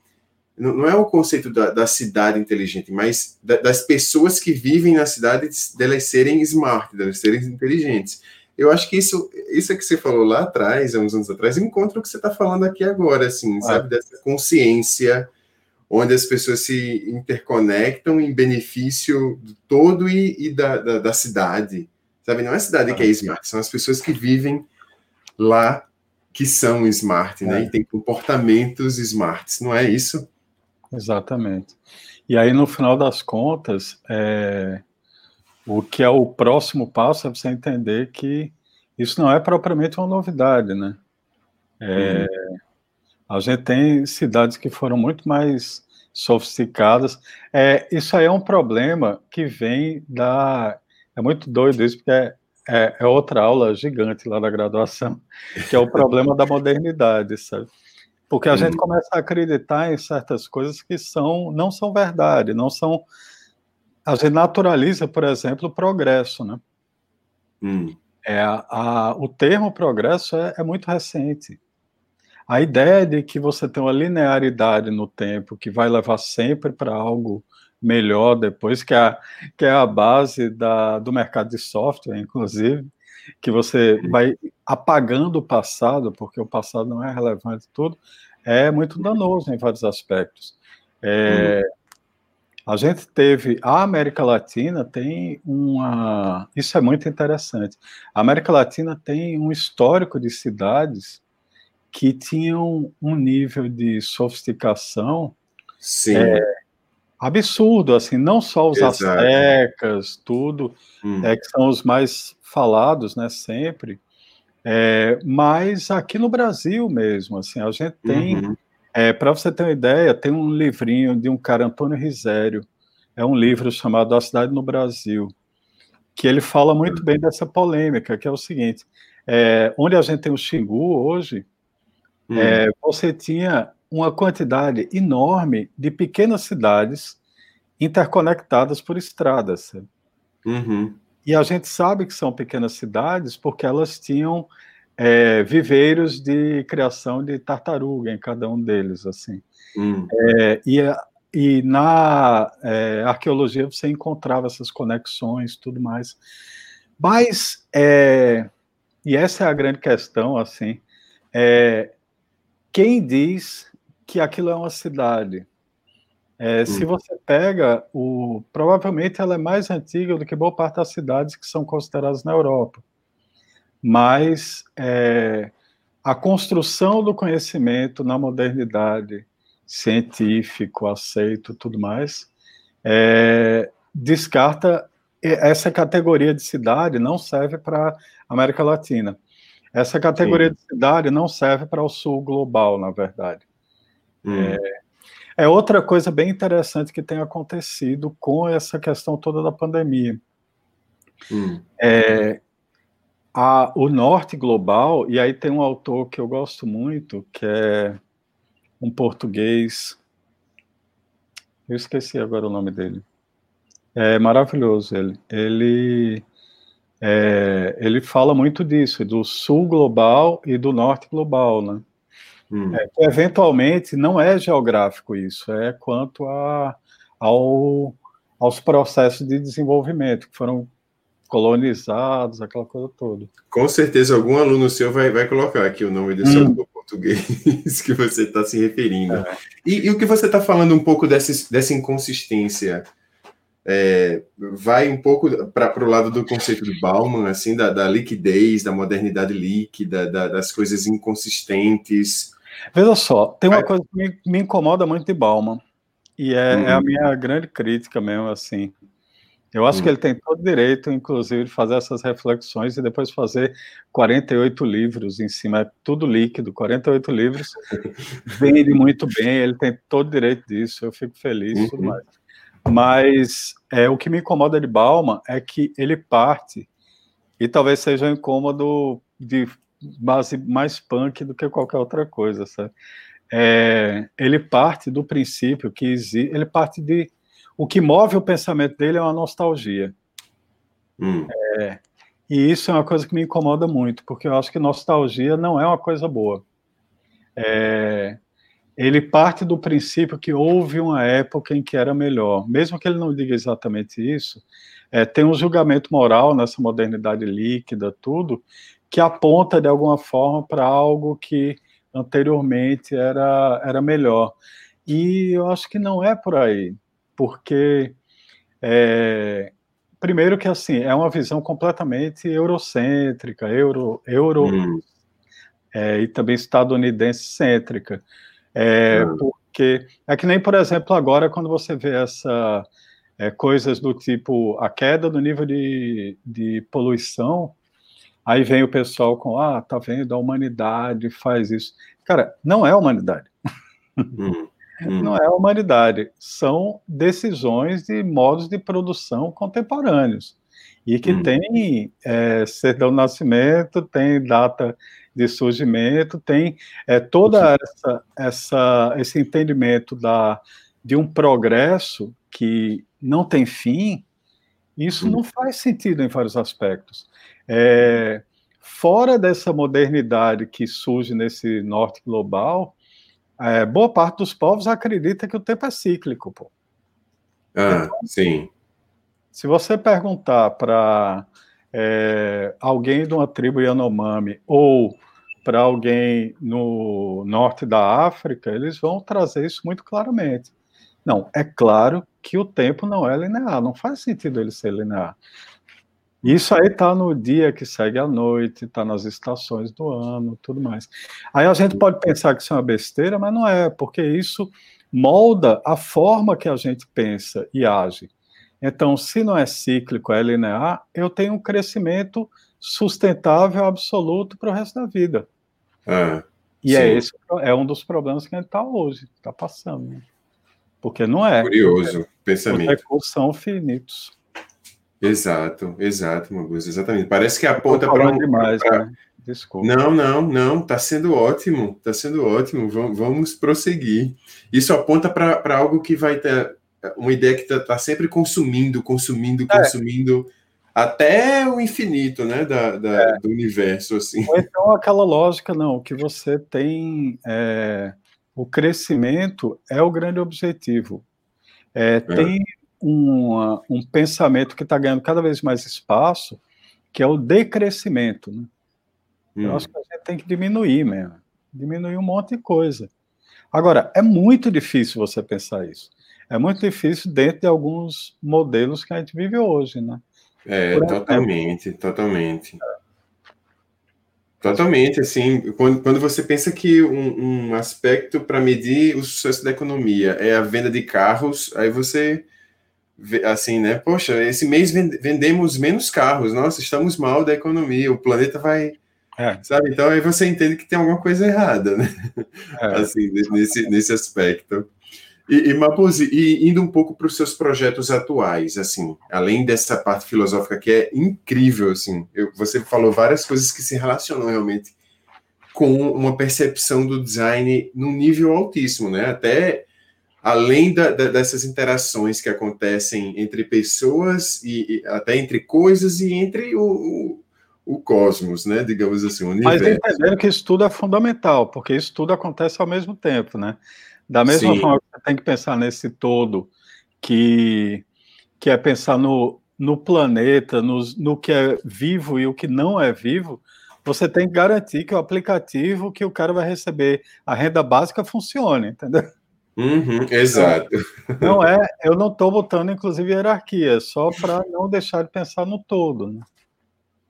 não é o conceito da, da cidade inteligente, mas da, das pessoas que vivem na cidade delas serem smart, delas serem inteligentes. Eu acho que isso, isso que você falou lá atrás, há uns anos atrás, encontra o que você está falando aqui agora, assim, ah. sabe, dessa consciência onde as pessoas se interconectam em benefício do todo e, e da, da, da, cidade. Sabe? Não é a cidade que é smart, são as pessoas que vivem lá que são smart, né? É. E tem comportamentos smarts, não é isso? Exatamente. E aí, no final das contas, é, o que é o próximo passo é você entender que isso não é propriamente uma novidade, né? É, uhum. A gente tem cidades que foram muito mais sofisticadas. É, isso aí é um problema que vem da. É muito doido isso, porque é, é, é outra aula gigante lá da graduação, que é o problema da modernidade, sabe? Porque a hum. gente começa a acreditar em certas coisas que são, não são verdade, não são. A gente naturaliza, por exemplo, o progresso, né? Hum. É, a, a, o termo progresso é, é muito recente. A ideia de que você tem uma linearidade no tempo que vai levar sempre para algo melhor depois, que é a, que é a base da, do mercado de software, inclusive, que você vai apagando o passado, porque o passado não é relevante tudo, é muito danoso em vários aspectos. É, a gente teve, a América Latina tem uma, isso é muito interessante, a América Latina tem um histórico de cidades que tinham um nível de sofisticação é, absurdo, assim, não só os Exato. astecas, tudo, hum. é, que são os mais falados, né, sempre, é, mas aqui no Brasil mesmo, assim, a gente tem, uhum. é, para você ter uma ideia, tem um livrinho de um cara, Antônio Risério, é um livro chamado A Cidade no Brasil, que ele fala muito uhum. bem dessa polêmica, que é o seguinte, é, onde a gente tem o Xingu hoje, hum. é, você tinha uma quantidade enorme de pequenas cidades interconectadas por estradas. Uhum. E a gente sabe que são pequenas cidades porque elas tinham é, viveiros de criação de tartaruga em cada um deles, assim. Hum. É, e, e na é, arqueologia você encontrava essas conexões, tudo mais. Mas, é, e essa é a grande questão, assim, é, quem diz que aquilo é uma cidade? É, hum. Se você pega o. Provavelmente ela é mais antiga do que boa parte das cidades que são consideradas na Europa. Mas é, a construção do conhecimento na modernidade, científico, aceito, tudo mais, é, descarta essa categoria de cidade não serve para América Latina. Essa categoria Sim. de cidade não serve para o sul global, na verdade. Hum. É, é outra coisa bem interessante que tem acontecido com essa questão toda da pandemia. Hum. É, a, o norte global, e aí tem um autor que eu gosto muito, que é um português. Eu esqueci agora o nome dele. É maravilhoso ele. Ele, é, ele fala muito disso, do sul global e do norte global, né? Hum. É, eventualmente não é geográfico isso, é quanto a, ao, aos processos de desenvolvimento que foram colonizados, aquela coisa toda. Com certeza algum aluno seu vai, vai colocar aqui o nome desse hum. autor português que você está se referindo. É. E, e, o que você está falando um pouco dessa, dessa inconsistência é, vai um pouco para o lado do conceito de Bauman, assim, da, da liquidez, da modernidade líquida, da, das coisas inconsistentes, Veja só, tem uma coisa que me, me incomoda muito de Bauman, e é, uhum. é, a uhum. minha grande crítica mesmo, assim. Eu acho uhum. que ele tem todo direito, inclusive, de fazer essas reflexões e depois fazer 48 livros em cima, é tudo líquido, 48 livros, vende muito bem, ele tem todo direito disso, eu fico feliz uhum. tudo mais. Mas é, o que me incomoda de Bauman é que ele parte, e talvez seja um incômodo de base mais punk do que qualquer outra coisa, sabe? É, ele parte do princípio que existe, ele parte de o que move o pensamento dele é uma nostalgia. Hum. É, e isso é uma coisa que me incomoda muito, porque eu acho que nostalgia não é uma coisa boa. É, ele parte do princípio que houve uma época em que era melhor, mesmo que ele não diga exatamente isso. É, tem um julgamento moral nessa modernidade líquida, tudo, que aponta de alguma forma para algo que anteriormente era, era melhor. E eu acho que não é por aí, porque é, primeiro que assim é uma visão completamente eurocêntrica, euro, euro hum. é, e também estadunidense cêntrica, é, hum. porque é que nem por exemplo agora quando você vê essa é, coisas do tipo a queda do nível de, de poluição Aí vem o pessoal com, ah, tá vendo, a humanidade faz isso. Cara, não é a humanidade. Hum, hum. Não é a humanidade. São decisões de modos de produção contemporâneos. E que hum. tem é, certidão de nascimento, tem data de surgimento, tem é, toda essa, essa, esse entendimento da, de um progresso que não tem fim, isso não faz sentido em vários aspectos. É, fora dessa modernidade que surge nesse norte global, é, boa parte dos povos acredita que o tempo é cíclico, pô. Ah, então, sim. Se você perguntar para é, alguém de uma tribo Yanomami ou para alguém no norte da África, eles vão trazer isso muito claramente. Não, é claro que o tempo não é linear, não faz sentido ele ser linear. Isso aí está no dia que segue a noite, está nas estações do ano, tudo mais. Aí a gente pode pensar que isso é uma besteira, mas não é, porque isso molda a forma que a gente pensa e age. Então, se não é cíclico, é linear, eu tenho um crescimento sustentável absoluto para o resto da vida. É, e é esse é um dos problemas que a gente está hoje, está passando. Né? Porque não é. Curioso pensamento. Os recursos são finitos. Exato, exato, Magus, exatamente. Parece que aponta para um, né? Desculpa. Não, não, não. Está sendo ótimo. Está sendo ótimo. Vamos, vamos prosseguir. Isso aponta para algo que vai ter uma ideia que está tá sempre consumindo, consumindo, é. consumindo até o infinito, né, da, da é. do universo, assim. Ou então aquela lógica, não, que você tem é, o crescimento é o grande objetivo. É, é. tem uma, um pensamento que está ganhando cada vez mais espaço, que é o decrescimento. Né? Hum. Eu acho que a gente tem que diminuir mesmo. Diminuir um monte de coisa. Agora, é muito difícil você pensar isso. É muito difícil dentro de alguns modelos que a gente vive hoje, né? É, totalmente, totalmente. Totalmente, assim, quando, quando você pensa que um, um aspecto para medir o sucesso da economia é a venda de carros, aí você assim, né? Poxa, esse mês vendemos menos carros, nossa, estamos mal da economia, o planeta vai. É. Sabe? Então aí você entende que tem alguma coisa errada, né? É. Assim, nesse, nesse aspecto. E, e e indo um pouco para os seus projetos atuais, assim, além dessa parte filosófica que é incrível, assim, eu, você falou várias coisas que se relacionam realmente com uma percepção do design num nível altíssimo, né? Até além da, da, dessas interações que acontecem entre pessoas e, e até entre coisas e entre o, o, o, cosmos, né? Digamos assim, o universo. Mas entendendo que isso tudo é fundamental, porque isso tudo acontece ao mesmo tempo, né? Da mesma Sim. forma que você tem que pensar nesse todo, que, que é pensar no, no planeta, no, no que é vivo e o que não é vivo, você tem que garantir que o aplicativo que o cara vai receber a renda básica funcione, entendeu? Uhum, exato. Não é, eu não estou botando, inclusive, hierarquia, só para não deixar de pensar no todo. Né?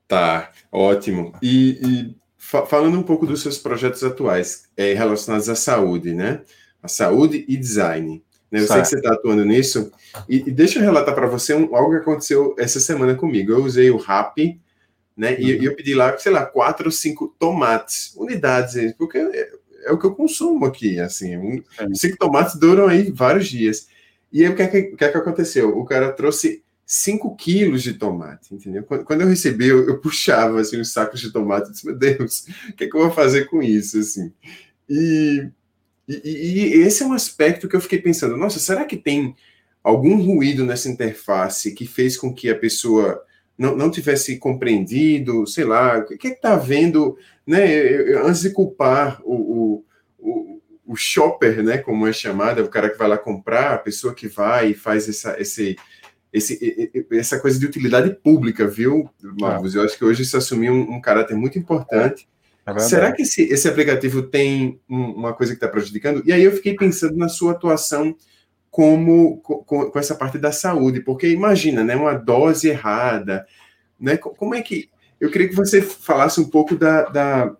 Tá, ótimo. E, e fa falando um pouco dos seus projetos atuais é, relacionados à saúde, né? A saúde e design. Né? Eu certo. sei que você está atuando nisso. E, e deixa eu relatar para você um, algo que aconteceu essa semana comigo. Eu usei o RAP, né? Uhum. E, e, eu pedi lá, sei lá, quatro ou cinco tomates, unidades, porque é o que eu consumo aqui, assim. Um, cinco tomates duram aí vários dias. E aí, o que, é que, que, é que aconteceu? O cara trouxe 5 quilos de tomate, entendeu? Quando, quando eu recebi, eu, eu, puxava, assim, os sacos de tomate, eu disse, meu Deus, o que é que eu vou fazer com isso, assim? E, e, e esse é um aspecto que eu fiquei pensando, nossa, será que tem algum ruído nessa interface que fez com que a pessoa não, não tivesse compreendido, sei lá, o que está vendo, né? Antes de culpar o, o, o, shopper, né? Como é chamado, o cara que vai lá comprar, a pessoa que vai e faz essa, esse, esse, essa coisa de utilidade pública, viu, Marcos? É. Eu acho que hoje isso assumiu um, um caráter muito importante. É Será que esse, esse aplicativo tem um, uma coisa que está prejudicando? E aí eu fiquei pensando na sua atuação como com, com, essa parte da saúde, porque imagina, né, uma dose errada, né, como é que eu queria que você falasse um pouco da, da,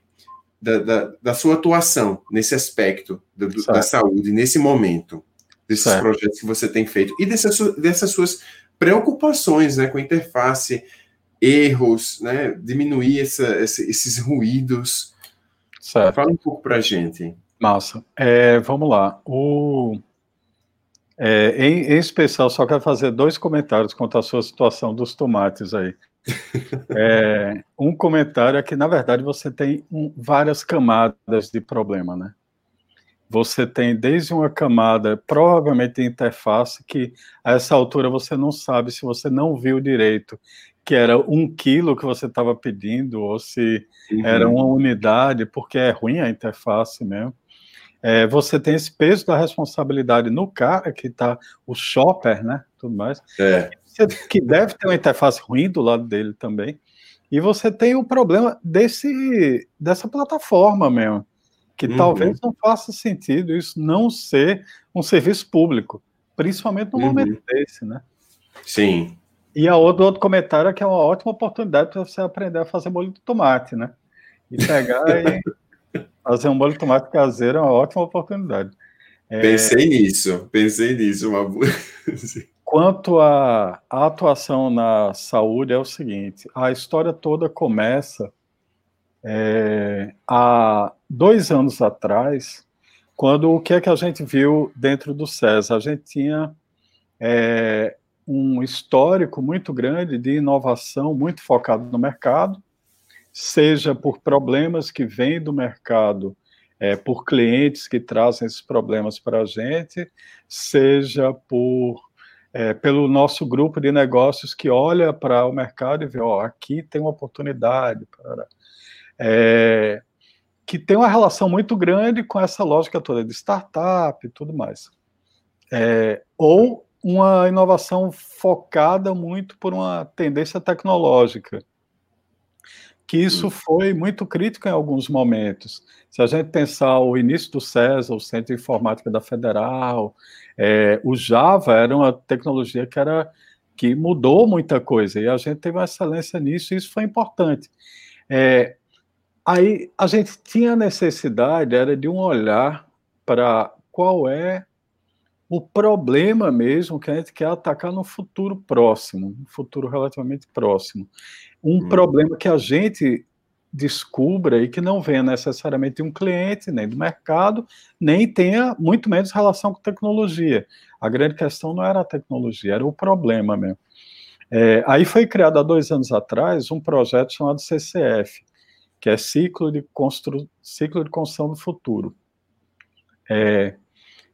da, da, da sua atuação nesse aspecto do, da saúde, nesse momento, desses certo. projetos que você tem feito e dessas, dessas suas preocupações, né, com interface, erros, né, diminuir essa, esses ruídos. Certo. Fala um pouco para a gente. Massa. É, vamos lá. O é, em, em, especial, só quero fazer dois comentários quanto à sua situação dos tomates aí. É, um comentário é que, na verdade, você tem um, várias camadas de problema, né? Você tem desde uma camada, provavelmente de interface, que a essa altura você não sabe se você não viu direito que era um quilo que você estava pedindo, ou se uhum. era uma unidade, porque é ruim a interface mesmo é, você tem esse peso da responsabilidade no cara que está o shopper, né? Tudo mais. É. Que deve ter uma interface ruim do lado dele também. E você tem o problema desse, dessa plataforma mesmo, que uhum. talvez não faça sentido isso não ser um serviço público, principalmente no uhum. momento desse, né? Sim. E a outro, outro comentário é que é uma ótima oportunidade para você aprender a fazer molho de tomate, né? E pegar e Fazer um molho de tomate caseiro é uma ótima oportunidade. É... Pensei nisso, pensei nisso. Quanto à atuação na saúde, é o seguinte: a história toda começa é, há dois anos atrás, quando o que é que a gente viu dentro do SESA? A gente tinha é, um histórico muito grande de inovação, muito focado no mercado, seja por problemas que vêm do mercado, é, por clientes que trazem esses problemas para a gente, seja por é, pelo nosso grupo de negócios que olha para o mercado e vê, ó, aqui tem uma oportunidade para é, que tem uma relação muito grande com essa lógica toda de startup e tudo mais. É, ou uma inovação focada muito por uma tendência tecnológica, que isso hum. foi muito crítico em alguns momentos. Se a gente pensar o início do CESA, o Centro de Informática da Federal, é, o Java era uma tecnologia que era que mudou muita coisa e a gente teve uma excelência nisso e isso foi importante. É, aí a gente tinha necessidade era de um olhar para qual é o problema mesmo que a gente quer atacar no futuro próximo, um futuro relativamente próximo. Um hum. problema que a gente descubra e que não venha necessariamente de um cliente, nem do mercado, nem tenha muito menos relação com tecnologia. A grande questão não era a tecnologia, era o problema mesmo. É, aí foi criado há dois anos atrás um projeto chamado CCF, que é Ciclo de, Constru... Ciclo de Construção do Futuro. É,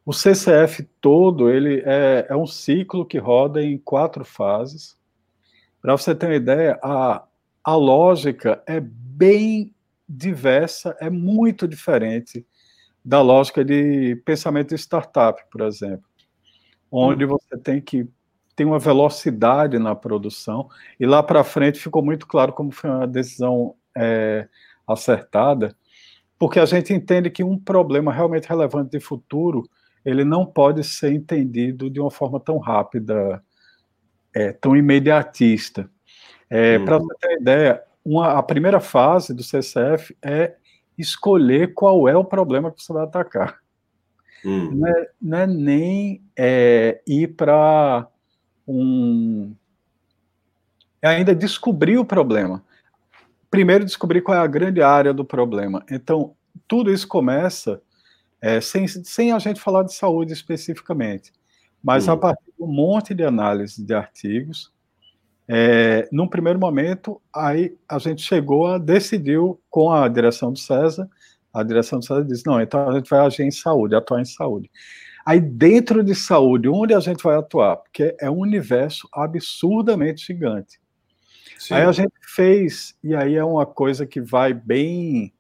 o CCF todo ele é, é um ciclo que roda em quatro fases. Para você ter uma ideia, a, a lógica é bem diversa, é muito diferente da lógica de pensamento de startup, por exemplo, onde hum. você tem que ter uma velocidade na produção, e lá para frente ficou muito claro como foi uma decisão é, acertada, porque a gente entende que um problema realmente relevante de futuro ele não pode ser entendido de uma forma tão rápida, é, tão imediatista. É, uhum. Para você ter uma ideia, uma, a primeira fase do CCF é escolher qual é o problema que você vai atacar. Uhum. Não, é, não, é, nem é, ir para um. É ainda descobrir o problema. Primeiro, descobrir qual é a grande área do problema. Então, tudo isso começa é, sem, sem a gente falar de saúde especificamente, mas uhum. a partir de um monte de análise de artigos, é, num primeiro momento, aí a gente chegou a decidiu com a direção do César, a direção do César disse, não, então a gente vai agir em saúde, atuar em saúde. Aí dentro de saúde, onde a gente vai atuar? Porque é um universo absurdamente gigante. Sim. Aí a gente fez, e aí é uma coisa que vai bem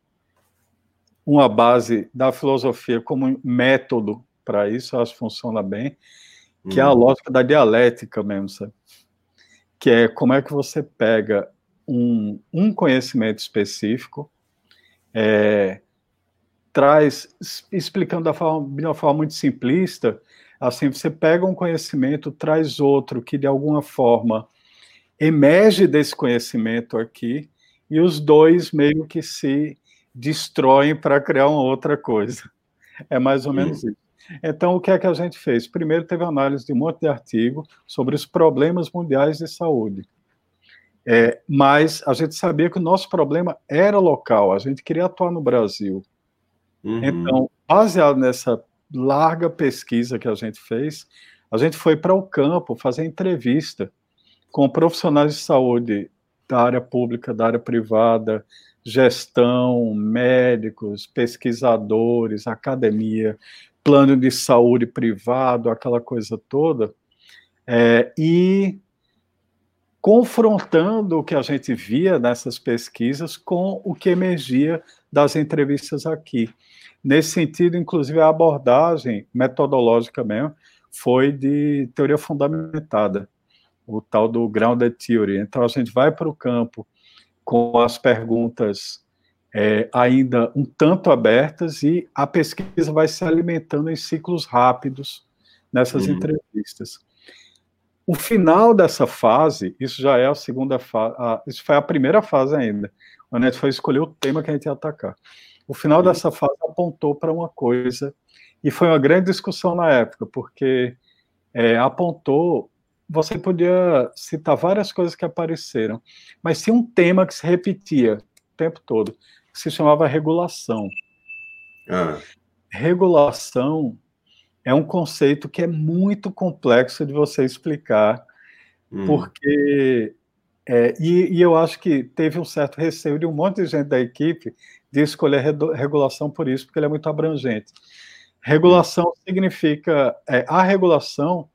uma base da filosofia como método para isso, acho que funciona bem, que hum. é a hum. lógica da dialética mesmo, sabe? Que é como é que você pega um, um conhecimento específico, é, traz, explicando da forma, de uma forma muito simplista, assim, você pega um conhecimento, traz outro que de alguma forma emerge desse conhecimento aqui, e os dois meio que se destroem para criar uma outra coisa. É mais ou menos isso. Então, o que é que a gente fez? Primeiro, teve análise de um monte de artigo sobre os problemas mundiais de saúde. É, mas a gente sabia que o nosso problema era local, a gente queria atuar no Brasil. Uhum. Então, baseado nessa larga pesquisa que a gente fez, a gente foi para o campo fazer entrevista com profissionais de saúde da área pública, da área privada, gestão, médicos, pesquisadores, academia, plano de saúde privado, aquela coisa toda, é, e confrontando o que a gente via nessas pesquisas com o que emergia das entrevistas aqui. Nesse sentido, inclusive, a abordagem metodológica mesmo foi de teoria fundamentada, o tal do grounded theory. Então, a gente vai para o campo com as perguntas é, ainda um tanto abertas e a pesquisa vai se alimentando em ciclos rápidos nessas uhum. entrevistas. O final dessa fase, isso já é a segunda fase, isso foi a primeira fase ainda, a gente foi escolher o tema que a gente ia atacar. O final uhum. dessa fase apontou para uma coisa, e foi uma grande discussão na época, porque é, apontou você podia citar várias coisas que apareceram, mas tinha um tema que se repetia o tempo todo, que se chamava regulação. Ah. Regulação é um conceito que é muito complexo de você explicar, hum. porque é, e, e, eu acho que teve um certo receio de um monte de gente da equipe de escolher regulação por isso, porque ele é muito abrangente. Regulação significa. É, a regulação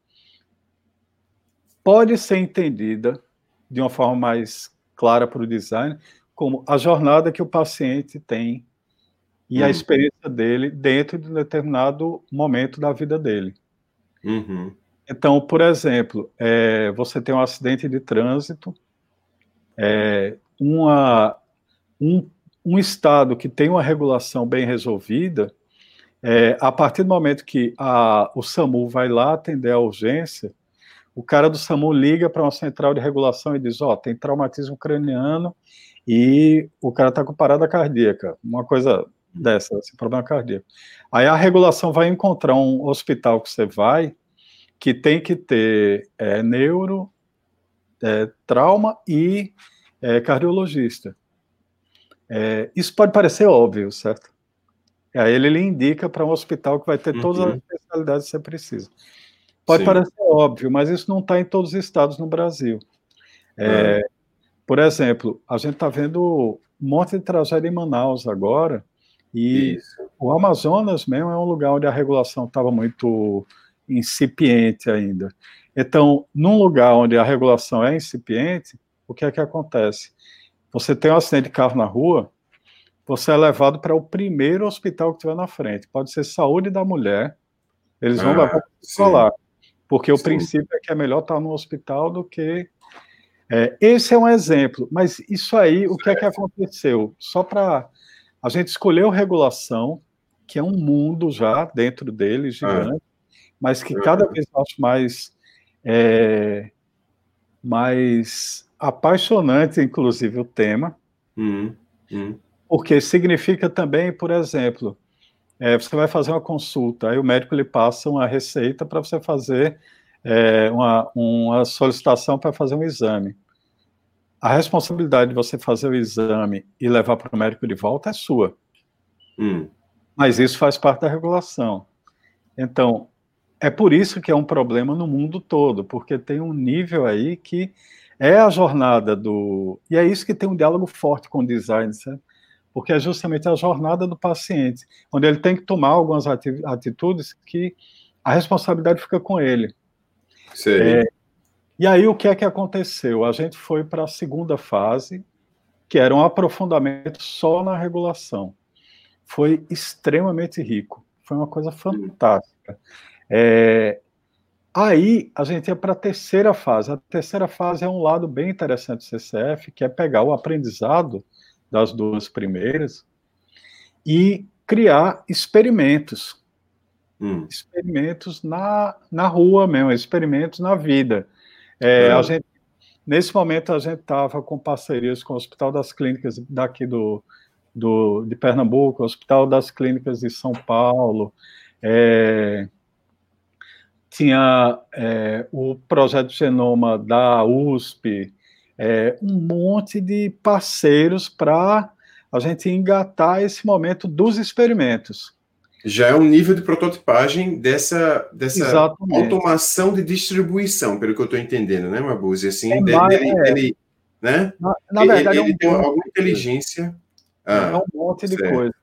pode ser entendida de uma forma mais clara para o design como a jornada que o paciente tem e uhum. a experiência dele dentro de um determinado momento da vida dele. Uhum. Então, por exemplo, é, você tem um acidente de trânsito, é, uma, um, um estado que tem uma regulação bem resolvida, é, a partir do momento que a, o SAMU vai lá atender a urgência, o cara do SAMU liga para uma central de regulação e diz: Ó, oh, tem traumatismo craniano e o cara está com parada cardíaca, uma coisa dessa, esse problema cardíaco. Aí a regulação vai encontrar um hospital que você vai que tem que ter é, neuro, é, trauma e é, cardiologista. É, isso pode parecer óbvio, certo? Aí ele lhe indica para um hospital que vai ter todas uhum. as especialidades que você precisa. Pode Sim. parecer óbvio, mas isso não está em todos os estados no Brasil. É. Por exemplo, a gente está vendo um monte de tragédia em Manaus agora, e isso. o Amazonas mesmo é um lugar onde a regulação estava muito incipiente ainda. Então, num lugar onde a regulação é incipiente, o que é que acontece? Você tem um acidente de carro na rua, você é levado para o primeiro hospital que tiver na frente. Pode ser saúde da mulher, eles vão ah, levar para lá. Porque sim. o princípio é que é melhor estar no hospital do que. É, esse é um exemplo, mas isso aí, o que é que aconteceu? Só para. A gente escolheu regulação, que é um mundo já dentro dele, ah. gigante, ah. mas que cada vez eu acho mais. É, mais apaixonante, inclusive, o tema, hum, hum. porque significa também, por exemplo, é, você vai fazer uma consulta, aí o médico lhe passa uma receita para você fazer é, uma, uma solicitação para fazer um exame. A responsabilidade de você fazer o exame e levar para o médico de volta é sua. Hum. Mas isso faz parte da regulação. Então, é por isso que é um problema no mundo todo, porque tem um nível aí que é a jornada do. E é isso que tem um diálogo forte com o design, sabe? Porque é justamente a jornada do paciente, onde ele tem que tomar algumas atitudes que a responsabilidade fica com ele. É, e aí o que é que aconteceu? A gente foi para a segunda fase, que era um aprofundamento só na regulação. Foi extremamente rico, foi uma coisa fantástica. É, Aí a gente ia para a terceira fase. A terceira fase é um lado bem interessante do CCF, que é pegar o aprendizado das duas primeiras e criar experimentos. Hum. Experimentos na, na rua mesmo, experimentos na vida. É, a gente, nesse momento a gente estava com parcerias com o Hospital das Clínicas daqui do, do, de Pernambuco, o Hospital das Clínicas de São Paulo, é, tinha é, o projeto Genoma da USP, é, um monte de parceiros para a gente engatar esse momento dos experimentos. Já é um nível de prototipagem dessa, dessa automação de distribuição, pelo que eu estou entendendo, né, Mabuse? Assim, é dele, mais, dele, dele, né? Na, na verdade, ele, ele é um tem alguma inteligência. Ah, é um monte de certo. coisa.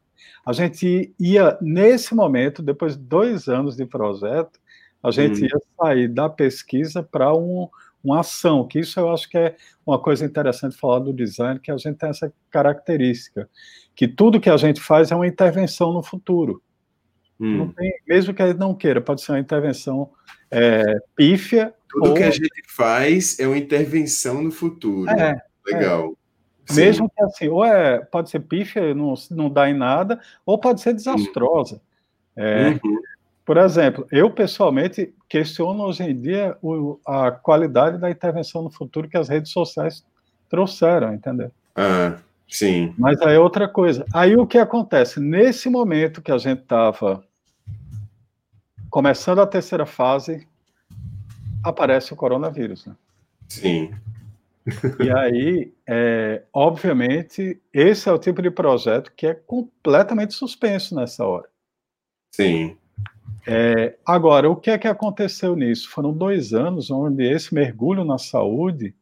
A gente ia, nesse momento, depois de dois anos de projeto, a gente hum. ia sair da pesquisa para um, uma ação, que isso eu acho que é uma coisa interessante falar do design, que a gente tem essa característica, que tudo que a gente faz é uma intervenção no futuro. Hum. Tem, mesmo que a gente não queira, pode ser uma intervenção é, pífia. Tudo ou... que a gente faz é uma intervenção no futuro. É, Legal. É. Mesmo que assim, ou é, pode ser pífia, não, não dá em nada, ou pode ser desastrosa. Hum. É, uhum. Por exemplo, eu pessoalmente questiono hoje em dia o, a qualidade da intervenção no futuro que as redes sociais trouxeram, entendeu? Ah, sim. Mas aí é outra coisa. Aí o que acontece? Nesse momento que a gente estava começando a terceira fase, aparece o coronavírus, né? Sim. E aí, é, obviamente, esse é o tipo de projeto que é completamente suspenso nessa hora. Sim. É, agora, o que é que aconteceu nisso? Foram dois anos onde esse mergulho na saúde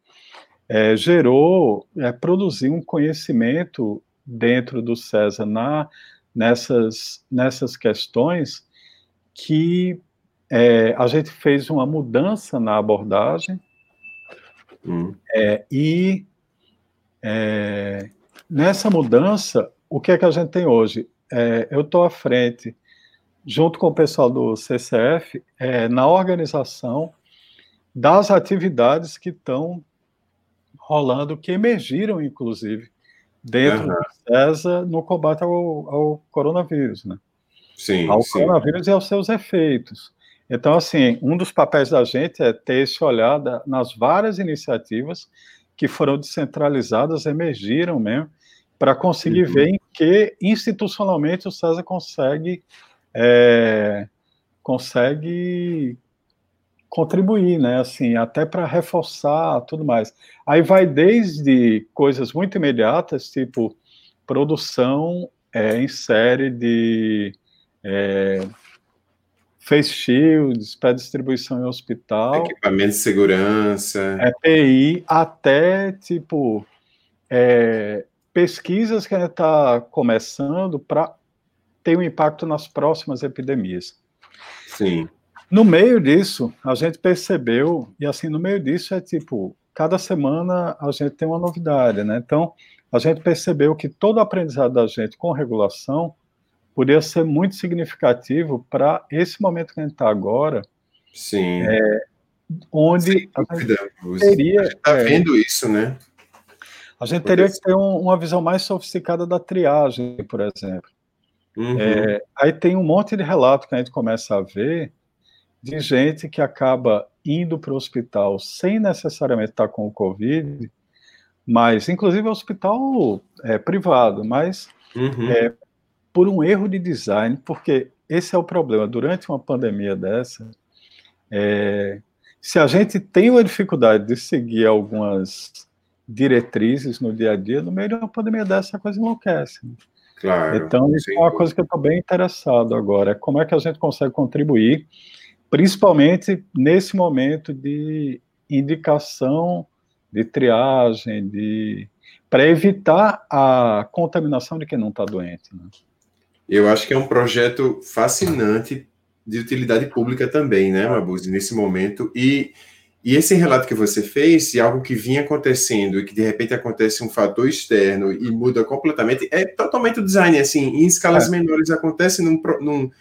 é, gerou, é, produziu um conhecimento dentro do César na, nessas, nessas questões que é, a gente fez uma mudança na abordagem hum. é, e é, nessa mudança, o que é que a gente tem hoje? É, eu estou à frente, junto com o pessoal do CCF, é, na organização das atividades que estão rolando, que emergiram, inclusive, dentro uhum. do CESA no combate ao, ao coronavírus, né? Sim, ao sim. coronavírus e aos seus efeitos. Então, assim, um dos papéis da gente é ter esse olhar da, nas várias iniciativas que foram descentralizadas, emergiram mesmo, para conseguir uhum. ver em que institucionalmente o César consegue é, consegue contribuir, né? Assim, até para reforçar tudo mais. Aí vai desde coisas muito imediatas, tipo produção é, em série de é, face shields para distribuição em hospital, equipamento de segurança, EPI, até tipo é, pesquisas que a gente está começando para ter um impacto nas próximas epidemias. Sim. No meio disso, a gente percebeu, e assim, no meio disso é tipo, cada semana a gente tem uma novidade, né? Então, a gente percebeu que todo o aprendizado da gente com regulação poderia ser muito significativo para esse momento que a gente está agora. Sim. É, onde a gente teria. está é, vendo isso, né? A gente teria que ter um, uma visão mais sofisticada da triagem, por exemplo. Uhum. É, aí tem um monte de relato que a gente começa a ver de gente que acaba indo para o hospital sem necessariamente estar com o Covid, mas, inclusive, é hospital é, privado, mas uhum. é, por um erro de design, porque esse é o problema. Durante uma pandemia dessa, é, se a gente tem uma dificuldade de seguir algumas diretrizes no dia a dia, no meio de uma pandemia dessa, a coisa enlouquece. Né? Claro. Então, isso é uma coisa que eu estou bem interessado agora. É como é que a gente consegue contribuir principalmente nesse momento de indicação, de triagem, de para evitar a contaminação de quem não está doente. Né? Eu acho que é um projeto fascinante de utilidade pública também, né, Mabuse, nesse momento. E, e esse relato que você fez, de algo que vinha acontecendo e que de repente acontece um fator externo e muda completamente, é totalmente o design, assim, em escalas é. menores acontece num, num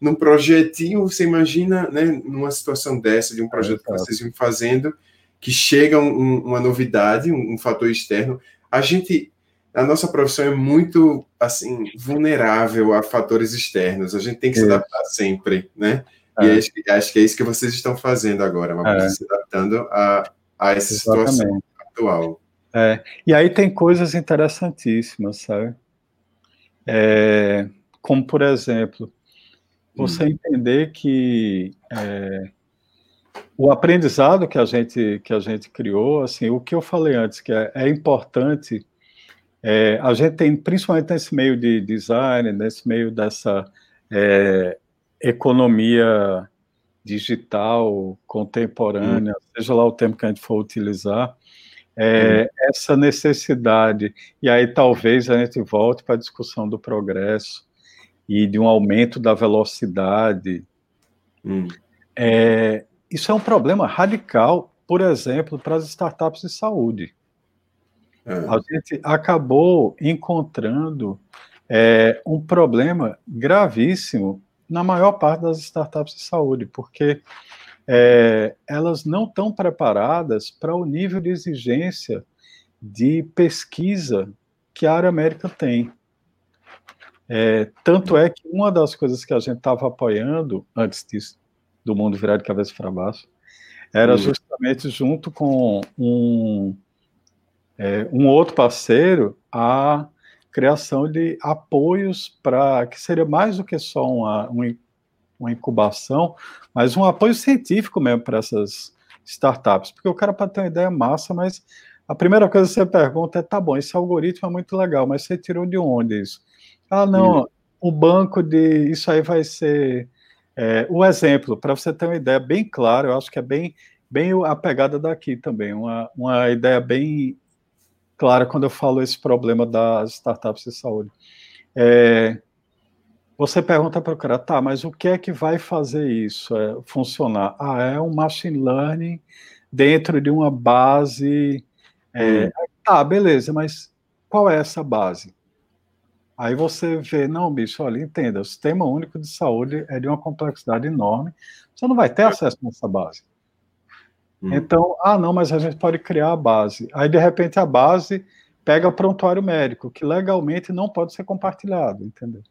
num projetinho, você imagina, né, numa situação dessa, de um projeto é, que vocês vêm fazendo, que chega um, uma novidade, um, um, fator externo, a gente, a nossa profissão é muito, assim, vulnerável a fatores externos, a gente tem que é. se adaptar sempre, né? É. E acho, acho, que é isso que vocês estão fazendo agora, uma é. se adaptando a, a essa Exatamente. situação atual. É. E aí tem coisas interessantíssimas, sabe? É, como, por exemplo, você hum. entender que é, o aprendizado que a gente que a gente criou, assim, o que eu falei antes, que é, é importante, é, a gente tem principalmente nesse meio de design, nesse meio dessa é, economia digital contemporânea, hum. seja lá o tempo que a gente for utilizar, é, hum. essa necessidade, e aí talvez a gente volte para a discussão do progresso, e de um aumento da velocidade. Hum. É, isso é um problema radical, por exemplo, para as startups de saúde. É. A gente acabou encontrando é, um problema gravíssimo na maior parte das startups de saúde, porque é, elas não estão preparadas para o nível de exigência de pesquisa que a área médica tem. É, tanto é que uma das coisas que a gente estava apoiando antes disso, do mundo virar de cabeça para baixo, era uhum. justamente junto com um, é, um outro parceiro a criação de apoios para que seria mais do que só uma, uma incubação, mas um apoio científico mesmo para essas startups, porque o cara para ter uma ideia massa, mas a primeira coisa que você pergunta é, tá bom, esse algoritmo é muito legal, mas você tirou de onde isso? Ah, não, o banco de. Isso aí vai ser. É, o exemplo, para você ter uma ideia bem clara, eu acho que é bem bem a pegada daqui também, uma, uma ideia bem clara quando eu falo esse problema das startups de saúde. É, você pergunta para o cara, tá, mas o que é que vai fazer isso é, funcionar? Ah, é um machine learning dentro de uma base. É, hum. Tá, beleza, mas qual é essa base? Aí você vê, não, bicho, olha, entenda, o sistema único de saúde é de uma complexidade enorme, você não vai ter acesso nessa base. Hum. Então, ah, não, mas a gente pode criar a base. Aí, de repente, a base pega prontuário médico, que legalmente não pode ser compartilhado, entendeu?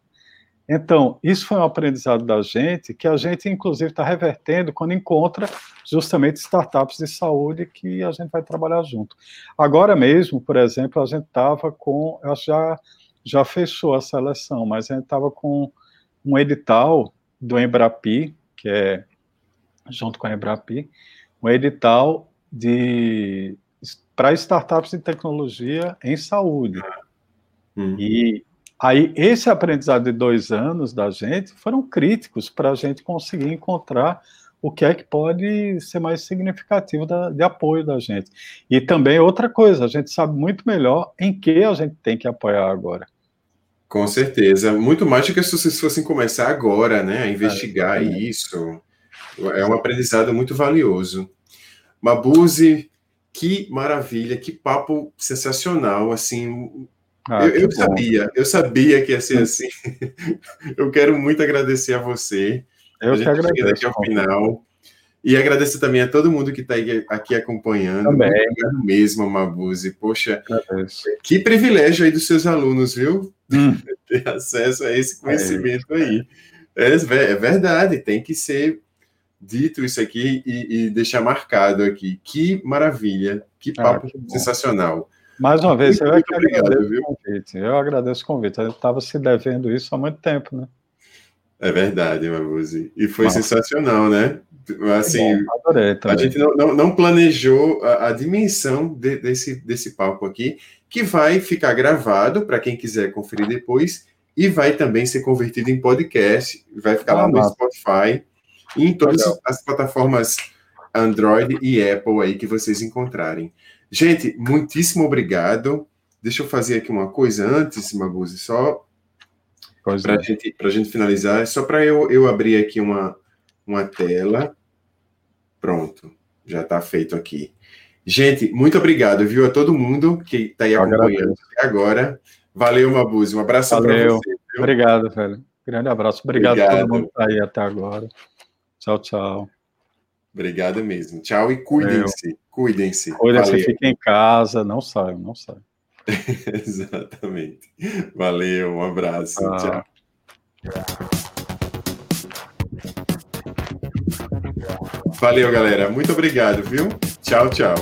Então, isso foi um aprendizado da gente, que a gente, inclusive, está revertendo quando encontra justamente startups de saúde que a gente vai trabalhar junto. Agora mesmo, por exemplo, a gente estava com, já, já fechou a seleção, mas a gente estava com um edital do Embrapi, que é junto com a Embrapi, um edital de para startups de tecnologia em saúde. Hum. E Aí, esse aprendizado de dois anos da gente foram críticos para a gente conseguir encontrar o que é que pode ser mais significativo da, de apoio da gente. E também outra coisa, a gente sabe muito melhor em que a gente tem que apoiar agora. Com certeza, muito mais do que se vocês fossem começar agora, né, a investigar é, isso. É um aprendizado muito valioso. Mabuse, que maravilha, que papo sensacional, assim, ah, eu, eu sabia, eu sabia que ia ser assim. eu quero muito agradecer a você. Eu a gente agradeço. Aqui ao final. E agradecer também a todo mundo que está aqui acompanhando. Também. Obrigado mesmo, Mabuse. Poxa, agradeço. que privilégio aí dos seus alunos, viu? Hum. Ter acesso a esse conhecimento é. aí. É, é, verdade, tem que ser dito isso aqui e, e deixar marcado aqui. Que maravilha, que ah, papo ah, que sensacional. Mais uma vez, muito, eu, muito obrigado, viu? Eu agradeço o convite. Eu estava se devendo isso há muito tempo, né? É verdade, Mabuzi. E foi Nossa. sensacional, né? Assim, bom, adorei, a gente não, não, não planejou a, a dimensão de, desse, desse palco aqui, que vai ficar gravado para quem quiser conferir depois e vai também ser convertido em podcast, vai ficar ah, lá no Spotify em todas Legal. as plataformas Android e Apple aí que vocês encontrarem. Gente, muitíssimo obrigado. Deixa eu fazer aqui uma coisa antes, Maguzi, só para é. gente, a gente finalizar, só para eu, eu abrir aqui uma, uma tela. Pronto, já está feito aqui. Gente, muito obrado, viu, a todo mundo que está aí acompanhando até agora. Valeu, Mabuzi. Um abraço para você. Viu? Obrigado, velho. Grande abraço. Obrigado, Obrigado. a todo mundo que está aí até agora. Tchau, tchau. Obrigado mesmo. Tchau e cuidem-se. Cuidem-se. Cuidem-se, fiquem em casa, não saiam, não saiam. Exatamente. Valeu, um abraço. Ah. Tchau. Valeu, galera. Muito obrigado, viu? Tchau, tchau.